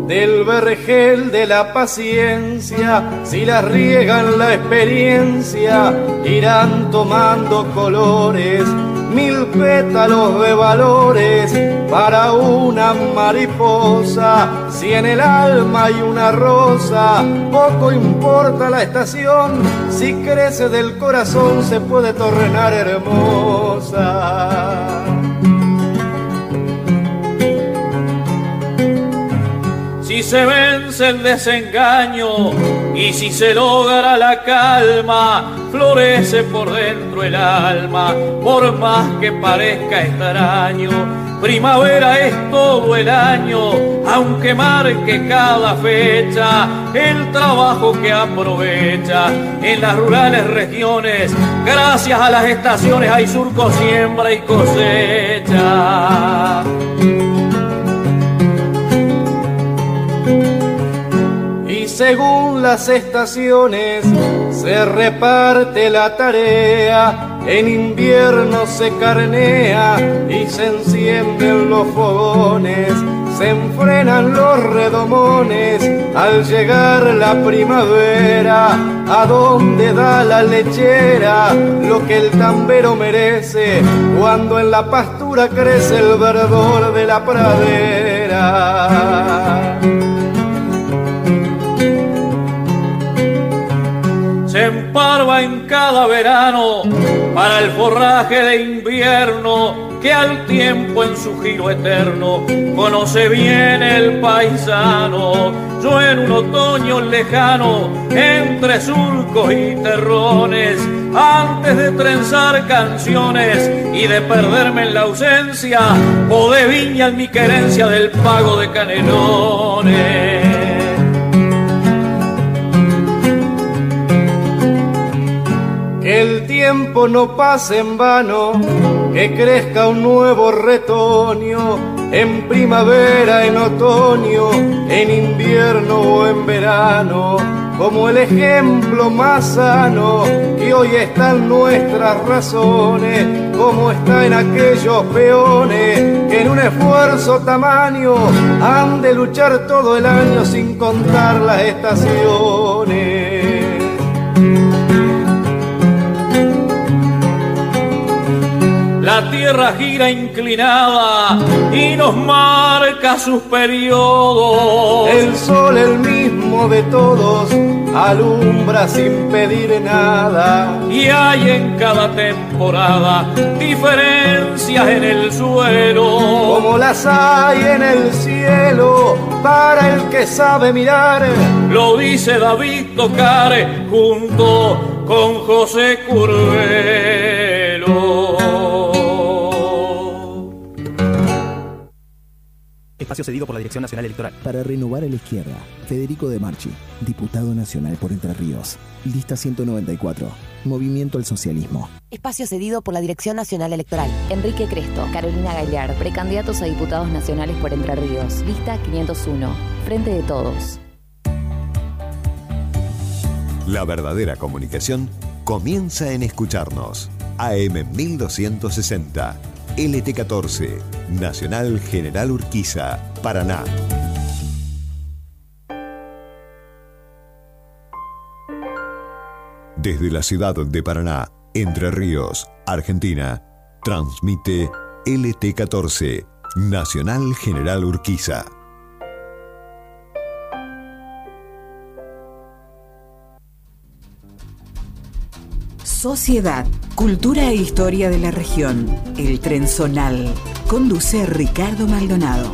del vergel de la paciencia, si las riegan la experiencia, irán tomando colores, mil pétalos de valores para una mariposa. Si en el alma hay una rosa, poco importa la estación, si crece del corazón se puede tornar hermosa. Se vence el desengaño y si se logra la calma, florece por dentro el alma, por más que parezca extraño. Primavera es todo el año, aunque marque cada fecha el trabajo que aprovecha en las rurales regiones. Gracias a las estaciones hay surco, siembra y cosecha. Según las estaciones se reparte la tarea. En invierno se carnea y se encienden los fogones, se enfrenan los redomones al llegar la primavera. A donde da la lechera lo que el tambero merece cuando en la pastura crece el verdor de la pradera. En cada verano para el forraje de invierno que al tiempo en su giro eterno conoce bien el paisano. Yo en un otoño lejano, entre surcos y terrones, antes de trenzar canciones y de perderme en la ausencia, o de viña en mi querencia del pago de canelones. El tiempo no pase en vano, que crezca un nuevo retoño, en primavera, en otoño, en invierno o en verano, como el ejemplo más sano que hoy están nuestras razones, como está en aquellos peones que en un esfuerzo tamaño han de luchar todo el año sin contar las estaciones. La tierra gira inclinada y nos marca sus periodos. El sol, el mismo de todos, alumbra sin pedir nada. Y hay en cada temporada diferencias en el suelo. Como las hay en el cielo para el que sabe mirar. Lo dice David Tocar junto con José Curvelo. Espacio cedido por la Dirección Nacional Electoral. Para renovar a la izquierda, Federico De Marchi, diputado nacional por Entre Ríos. Lista 194. Movimiento al Socialismo. Espacio cedido por la Dirección Nacional Electoral. Enrique Cresto, Carolina Gaillar, precandidatos a diputados nacionales por Entre Ríos. Lista 501. Frente de todos. La verdadera comunicación comienza en escucharnos. AM 1260 LT14, Nacional General Urquiza, Paraná. Desde la ciudad de Paraná, Entre Ríos, Argentina, transmite LT14, Nacional General Urquiza. Sociedad, Cultura e Historia de la Región. El Tren Zonal. Conduce Ricardo Maldonado.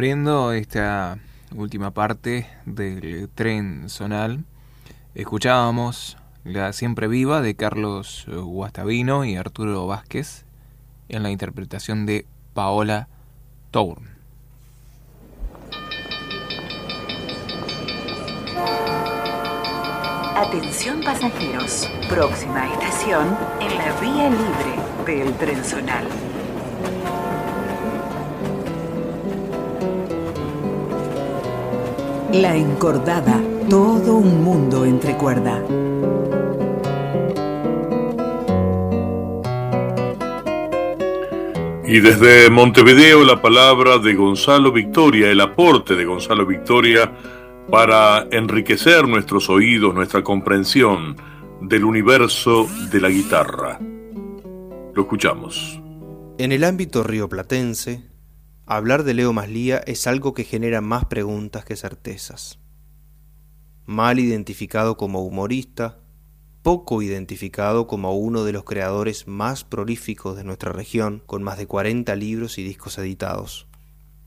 Abriendo esta última parte del tren zonal, escuchábamos La Siempre Viva de Carlos Guastavino y Arturo Vázquez en la interpretación de Paola Tourn. Atención pasajeros, próxima estación en la vía libre del tren zonal. La encordada, todo un mundo entre cuerda. Y desde Montevideo la palabra de Gonzalo Victoria, el aporte de Gonzalo Victoria para enriquecer nuestros oídos, nuestra comprensión del universo de la guitarra. Lo escuchamos. En el ámbito rioplatense, Hablar de Leo Maslía es algo que genera más preguntas que certezas. Mal identificado como humorista, poco identificado como uno de los creadores más prolíficos de nuestra región, con más de 40 libros y discos editados.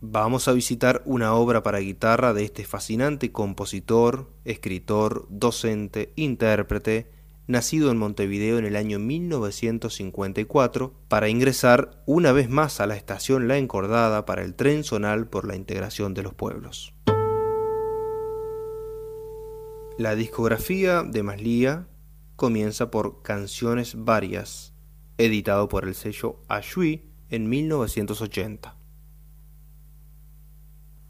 Vamos a visitar una obra para guitarra de este fascinante compositor, escritor, docente, intérprete nacido en Montevideo en el año 1954, para ingresar una vez más a la estación La Encordada para el tren zonal por la integración de los pueblos. La discografía de Maslía comienza por Canciones Varias, editado por el sello Ashui en 1980.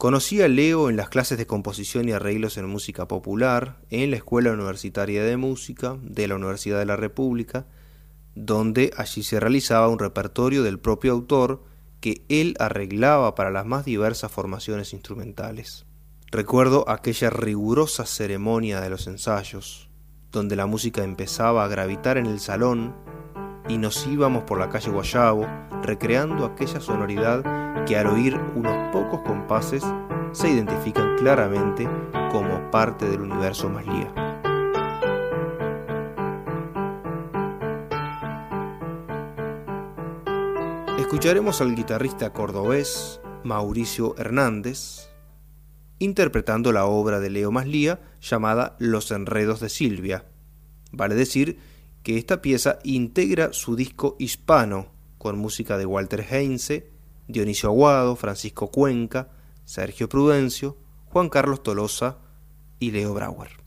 Conocí a Leo en las clases de composición y arreglos en música popular, en la Escuela Universitaria de Música de la Universidad de la República, donde allí se realizaba un repertorio del propio autor que él arreglaba para las más diversas formaciones instrumentales. Recuerdo aquella rigurosa ceremonia de los ensayos, donde la música empezaba a gravitar en el salón y nos íbamos por la calle Guayabo recreando aquella sonoridad que al oír unos pocos compases se identifican claramente como parte del universo Maslía. escucharemos al guitarrista cordobés Mauricio Hernández interpretando la obra de Leo Maslía llamada Los Enredos de Silvia. Vale decir que esta pieza integra su disco hispano con música de Walter Heinze, Dionisio Aguado, Francisco Cuenca, Sergio Prudencio, Juan Carlos Tolosa y Leo Brauer.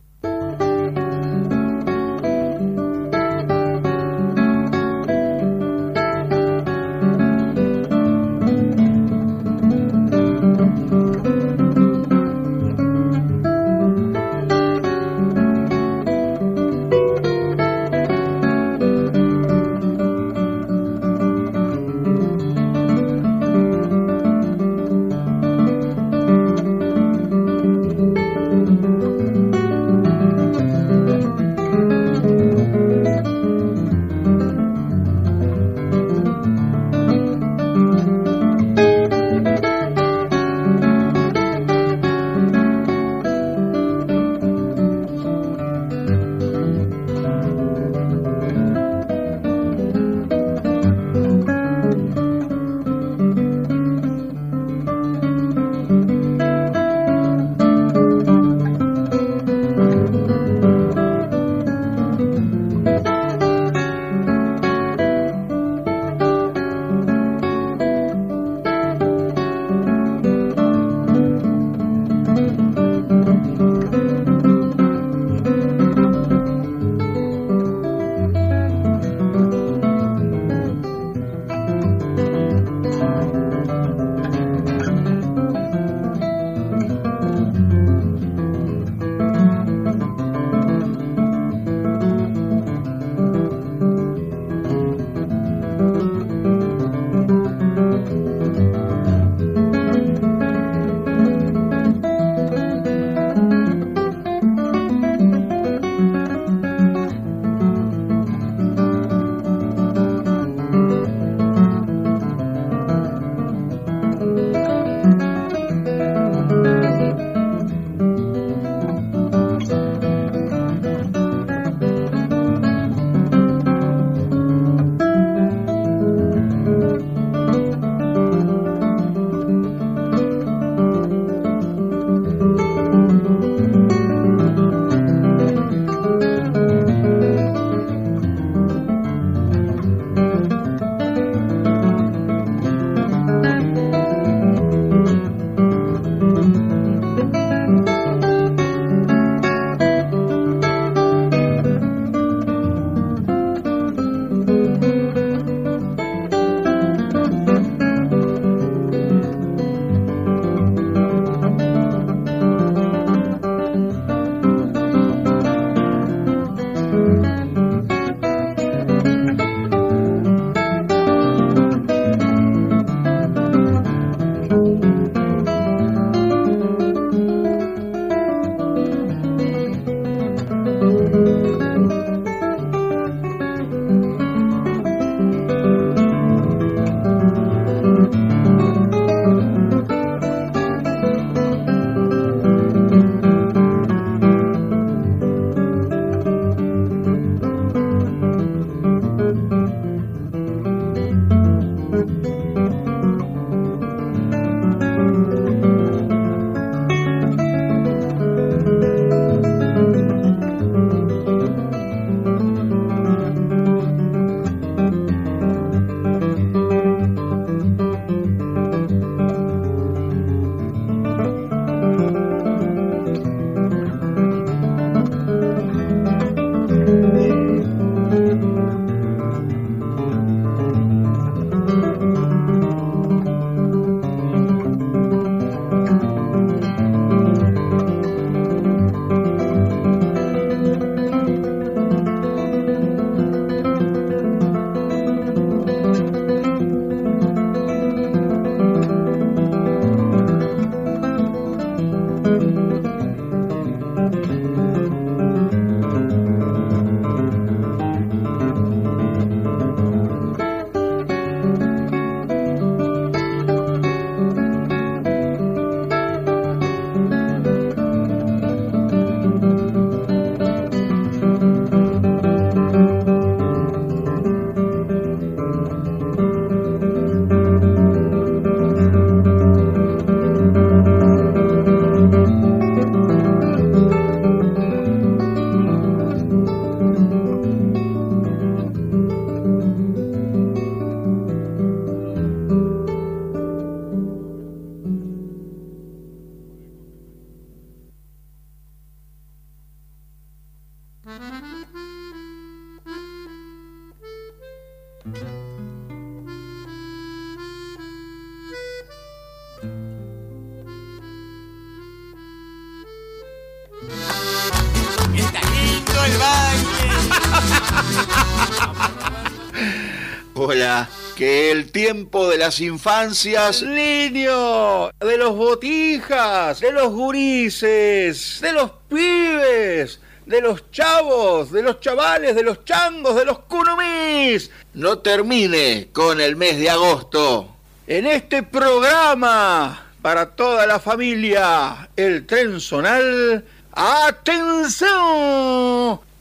Las infancias... Niño, de los botijas, de los gurises, de los pibes, de los chavos, de los chavales, de los changos, de los cunumis. No termine con el mes de agosto. En este programa, para toda la familia, el tren zonal, ¡atención!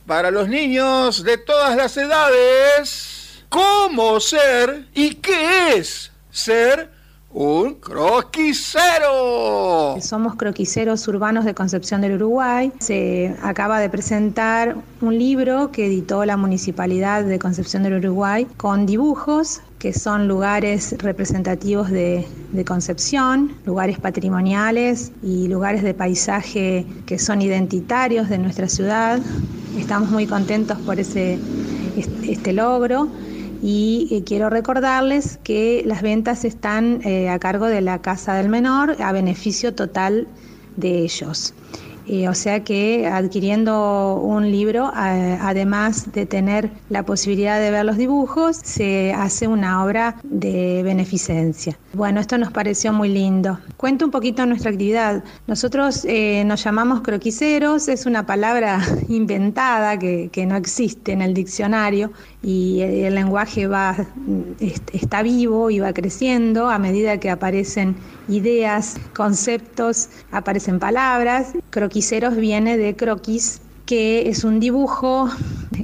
Para los niños de todas las edades cómo ser y qué es ser un croquisero. Somos croquiseros urbanos de Concepción del Uruguay. Se acaba de presentar un libro que editó la Municipalidad de Concepción del Uruguay con dibujos que son lugares representativos de, Concepción, lugares patrimoniales y lugares de paisaje que son identitarios de nuestra ciudad. Estamos muy contentos por ese, este logro y eh, quiero recordarles que las ventas están eh, a cargo de la Casa del Menor a beneficio total de ellos. Eh, o sea que adquiriendo un libro, además de tener la posibilidad de ver los dibujos, se hace una obra de beneficencia. Bueno, esto nos pareció muy lindo. Cuento un poquito nuestra actividad. Nosotros nos llamamos croquiseros, es una palabra inventada que, que no existe en el diccionario y el lenguaje va, está vivo y va creciendo a medida que aparecen ideas, conceptos, aparecen palabras. Croquiseros viene de croquis, que es un dibujo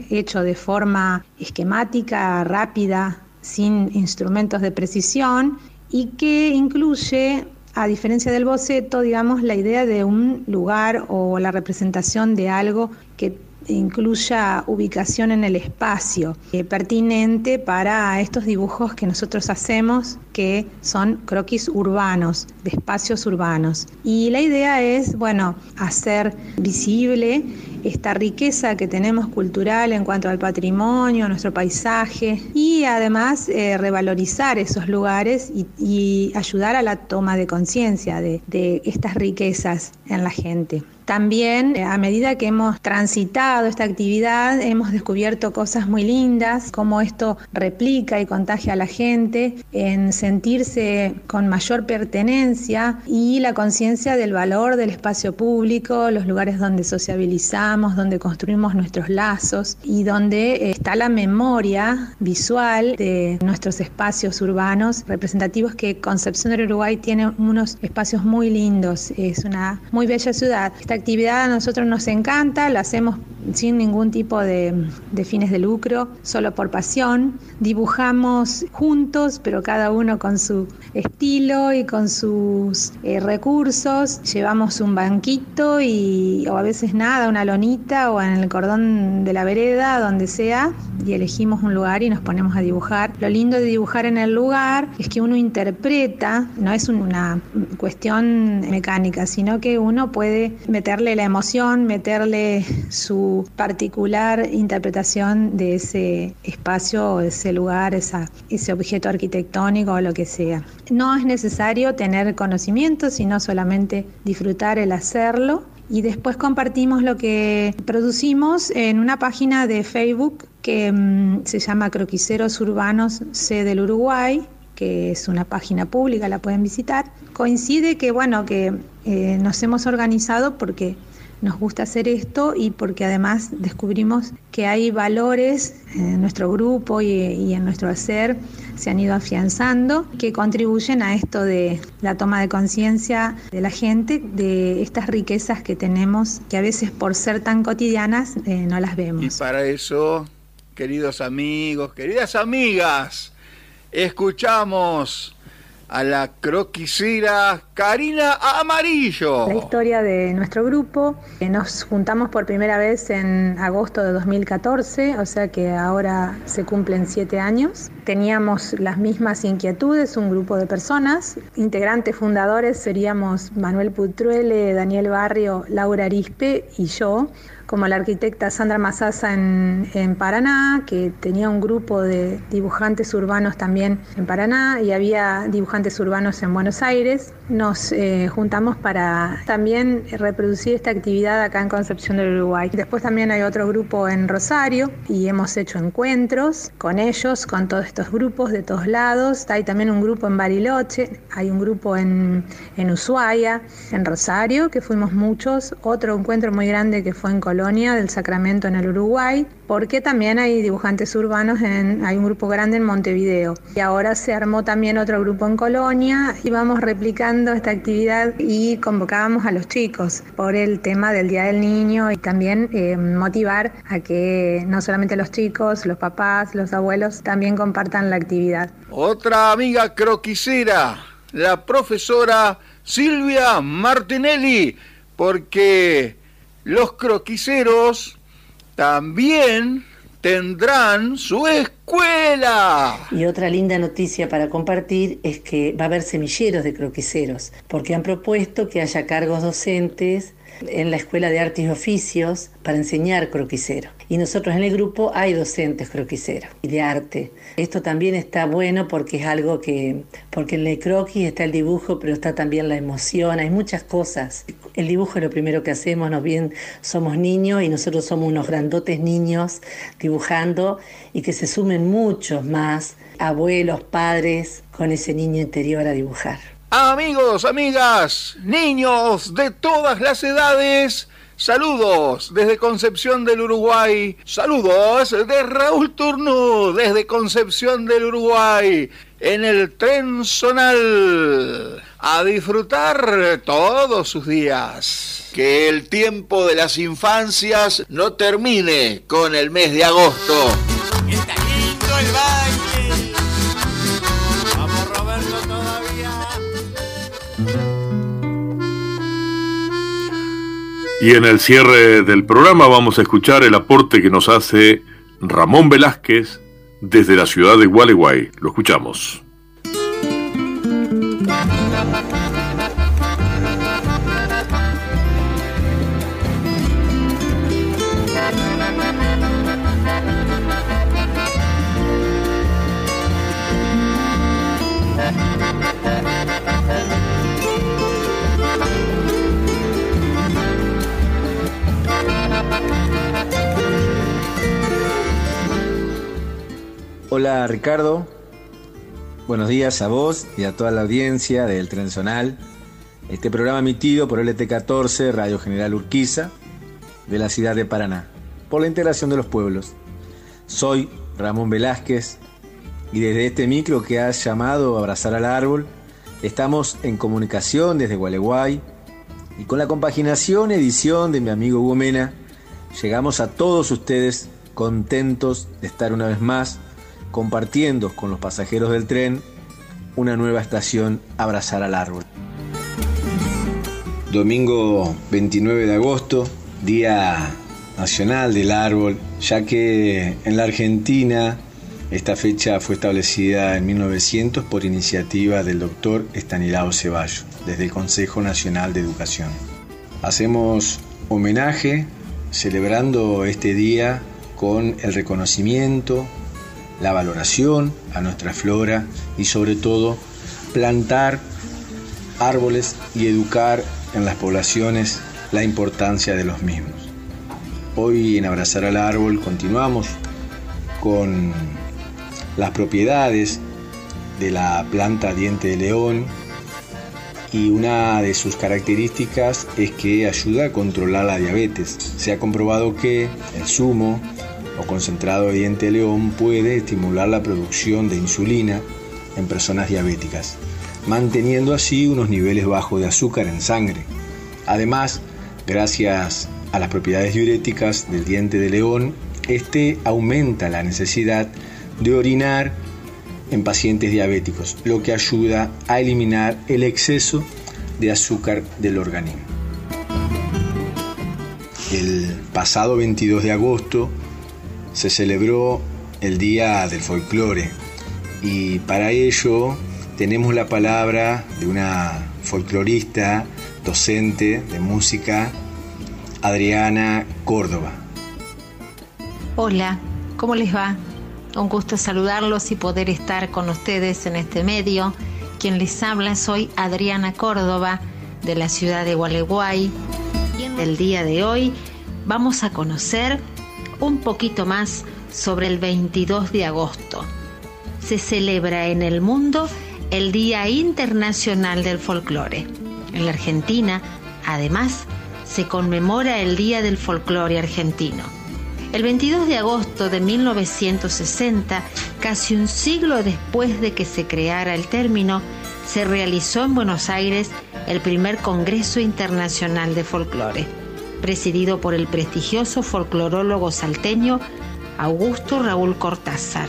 hecho de forma esquemática, rápida, sin instrumentos de precisión y que incluye a diferencia del boceto, digamos, la idea de un lugar o la representación de algo que incluya ubicación en el espacio eh, pertinente para estos dibujos que nosotros hacemos que son croquis urbanos, de espacios urbanos. Y la idea es, bueno, hacer visible esta riqueza que tenemos cultural en cuanto al patrimonio, nuestro paisaje y además eh, revalorizar esos lugares y, ayudar a la toma de conciencia de estas riquezas en la gente. También, eh, a medida que hemos transitado esta actividad, hemos descubierto cosas muy lindas, cómo esto replica y contagia a la gente en sentirse con mayor pertenencia y la conciencia del valor del espacio público, los lugares donde sociabilizamos, donde construimos nuestros lazos y donde está la memoria visual de nuestros espacios urbanos representativos que Concepción del Uruguay tiene unos espacios muy lindos, es una muy bella ciudad actividad a nosotros nos encanta, la hacemos sin ningún tipo de, fines de lucro, solo por pasión. Dibujamos juntos, pero cada uno con su estilo y con sus eh, recursos. Llevamos un banquito y, o a veces nada, una lonita o en el cordón de la vereda, donde sea, y elegimos un lugar y nos ponemos a dibujar. Lo lindo de dibujar en el lugar es que uno interpreta, no es una cuestión mecánica, sino que uno puede meterle la emoción, meterle su particular interpretación de ese espacio, ese lugar, esa, ese objeto arquitectónico o lo que sea. No es necesario tener conocimiento, sino solamente disfrutar el hacerlo. Y después compartimos lo que producimos en una página de Facebook que mm, se llama Croquiceros Urbanos C del Uruguay, que es una página pública, la pueden visitar. Coincide que, bueno, que eh, nos hemos organizado porque nos gusta hacer esto y porque además descubrimos que hay valores en nuestro grupo y, en nuestro hacer se han ido afianzando que contribuyen a esto de la toma de conciencia de la gente de estas riquezas que tenemos que a veces por ser tan cotidianas eh, no las vemos. Y para eso, queridos amigos, queridas amigas, escuchamos a la croquisera Karina Amarillo. La historia de nuestro grupo, eh, nos juntamos por primera vez en agosto de 2014, o sea que ahora se cumplen siete años. Teníamos las mismas inquietudes, un grupo de personas, integrantes fundadores seríamos Manuel Putruele, Daniel Barrio, Laura Arispe y yo como la arquitecta Sandra Mazasa en, en, Paraná, que tenía un grupo de dibujantes urbanos también en Paraná y había dibujantes urbanos en Buenos Aires. Nos eh, juntamos para también reproducir esta actividad acá en Concepción del Uruguay. Después también hay otro grupo en Rosario y hemos hecho encuentros con ellos, con todos estos grupos de todos lados. Hay también un grupo en Bariloche, hay un grupo en, en Ushuaia, en Rosario, que fuimos muchos. Otro encuentro muy grande que fue en Colombia del Sacramento en el Uruguay, porque también hay dibujantes urbanos, en, hay un grupo grande en Montevideo. Y ahora se armó también otro grupo en Colonia y vamos replicando esta actividad y convocábamos a los chicos por el tema del Día del Niño y también eh, motivar a que no solamente los chicos, los papás, los abuelos también compartan la actividad. Otra amiga croquisera, la profesora Silvia Martinelli, porque los croquiseros también tendrán su escuela. Y otra linda noticia para compartir es que va a haber semilleros de croquiseros, porque han propuesto que haya cargos docentes en la Escuela de Artes y Oficios para enseñar croquisero. Y nosotros en el grupo hay docentes croquiseros y de arte. Esto también está bueno porque es algo que, porque en el croquis está el dibujo, pero está también la emoción, hay muchas cosas. El dibujo es lo primero que hacemos, nos bien somos niños y nosotros somos unos grandotes niños dibujando y que se sumen muchos más abuelos, padres con ese niño interior a dibujar. Amigos, amigas, niños de todas las edades, saludos desde Concepción del Uruguay, saludos de Raúl Turno desde Concepción del Uruguay, en el tren zonal, a disfrutar todos sus días. Que el tiempo de las infancias no termine con el mes de agosto. Y en el cierre del programa vamos a escuchar el aporte que nos hace Ramón Velázquez desde la ciudad de Gualeguay. Lo escuchamos. Hola Ricardo, buenos días a vos y a toda la audiencia del Tren Zonal. Este programa emitido por LT14 Radio General Urquiza de la ciudad de Paraná, por la integración de los pueblos. Soy Ramón Velázquez y desde este micro que has llamado Abrazar al Árbol, estamos en comunicación desde Gualeguay y con la compaginación edición de mi amigo Hugo Mena, llegamos a todos ustedes contentos de estar una vez más compartiendo con los pasajeros del tren una nueva estación Abrazar al Árbol. Domingo 29 de agosto, Día Nacional del Árbol, ya que en la Argentina esta fecha fue establecida en 1900 por iniciativa del doctor Estanislao Ceballos, desde el Consejo Nacional de Educación. Hacemos homenaje celebrando este día con el reconocimiento, la valoración a nuestra flora y sobre todo plantar árboles y educar en las poblaciones la importancia de los mismos. Hoy en Abrazar al Árbol continuamos con las propiedades de la planta diente de león y una de sus características es que ayuda a controlar la diabetes. Se ha comprobado que el zumo concentrado de diente de león puede estimular la producción de insulina en personas diabéticas, manteniendo así unos niveles bajos de azúcar en sangre. Además, gracias a las propiedades diuréticas del diente de león, este aumenta la necesidad de orinar en pacientes diabéticos, lo que ayuda a eliminar el exceso de azúcar del organismo. El pasado 22 de agosto se celebró el Día del Folclore y para ello tenemos la palabra de una folclorista, docente de música, Adriana Córdoba. Hola, ¿cómo les va? Un gusto saludarlos y poder estar con ustedes en este medio. Quien les habla soy Adriana Córdoba de la ciudad de Gualeguay. El día de hoy vamos a conocer un poquito más sobre el 22 de agosto. Se celebra en el mundo el Día Internacional del Folclore. En la Argentina, además, se conmemora el Día del Folclore Argentino. El 22 de agosto de 1960, casi un siglo después de que se creara el término, se realizó en Buenos Aires el primer Congreso Internacional de Folclore, presidido por el prestigioso folclorólogo salteño Augusto Raúl Cortázar.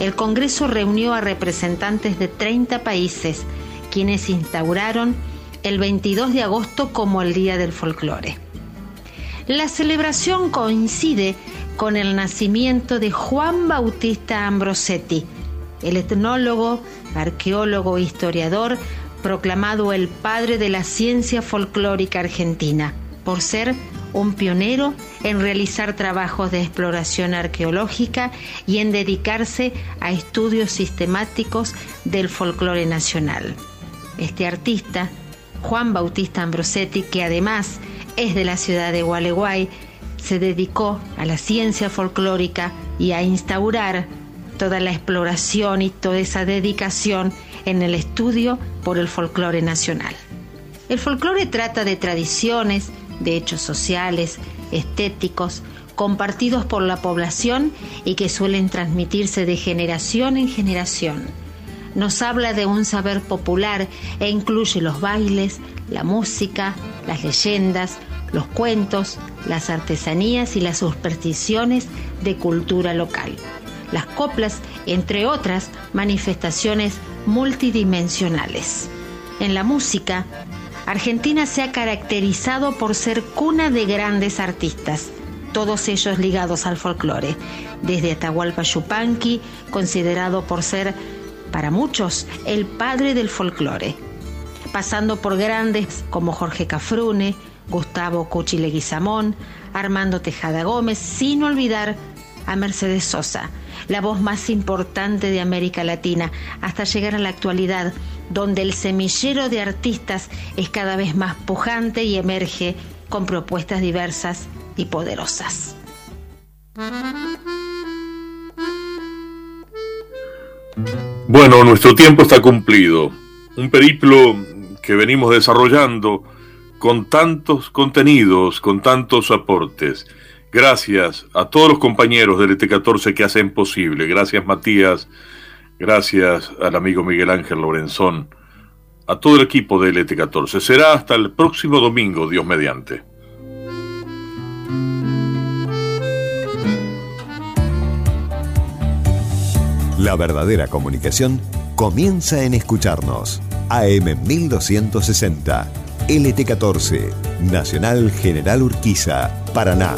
El Congreso reunió a representantes de 30 países, quienes instauraron el 22 de agosto como el Día del Folclore. La celebración coincide con el nacimiento de Juan Bautista Ambrosetti, el etnólogo, arqueólogo e historiador proclamado el padre de la ciencia folclórica argentina, por ser un pionero en realizar trabajos de exploración arqueológica y en dedicarse a estudios sistemáticos del folclore nacional. Este artista, Juan Bautista Ambrosetti, que además es de la ciudad de Gualeguay, se dedicó a la ciencia folclórica y a instaurar toda la exploración y toda esa dedicación en el estudio por el folclore nacional. El folclore trata de tradiciones, de hechos sociales, estéticos, compartidos por la población y que suelen transmitirse de generación en generación. Nos habla de un saber popular e incluye los bailes, la música, las leyendas, los cuentos, las artesanías y las supersticiones de cultura local. Las coplas, entre otras manifestaciones multidimensionales. En la música, Argentina se ha caracterizado por ser cuna de grandes artistas, todos ellos ligados al folclore, desde Atahualpa Yupanqui, considerado por ser, para muchos, el padre del folclore, pasando por grandes como Jorge Cafrune, Gustavo Cuchi Leguizamón, Armando Tejada Gómez, sin olvidar a Mercedes Sosa, la voz más importante de América Latina, hasta llegar a la actualidad, donde el semillero de artistas es cada vez más pujante y emerge con propuestas diversas y poderosas. Bueno, nuestro tiempo está cumplido. Un periplo que venimos desarrollando con tantos contenidos, con tantos aportes. Gracias a todos los compañeros del ET14 que hacen posible. Gracias Matías, gracias al amigo Miguel Ángel Lorenzón, a todo el equipo del ET14. Será hasta el próximo domingo, Dios mediante. La verdadera comunicación comienza en escucharnos. AM 1260 LT14, Nacional General Urquiza, Paraná.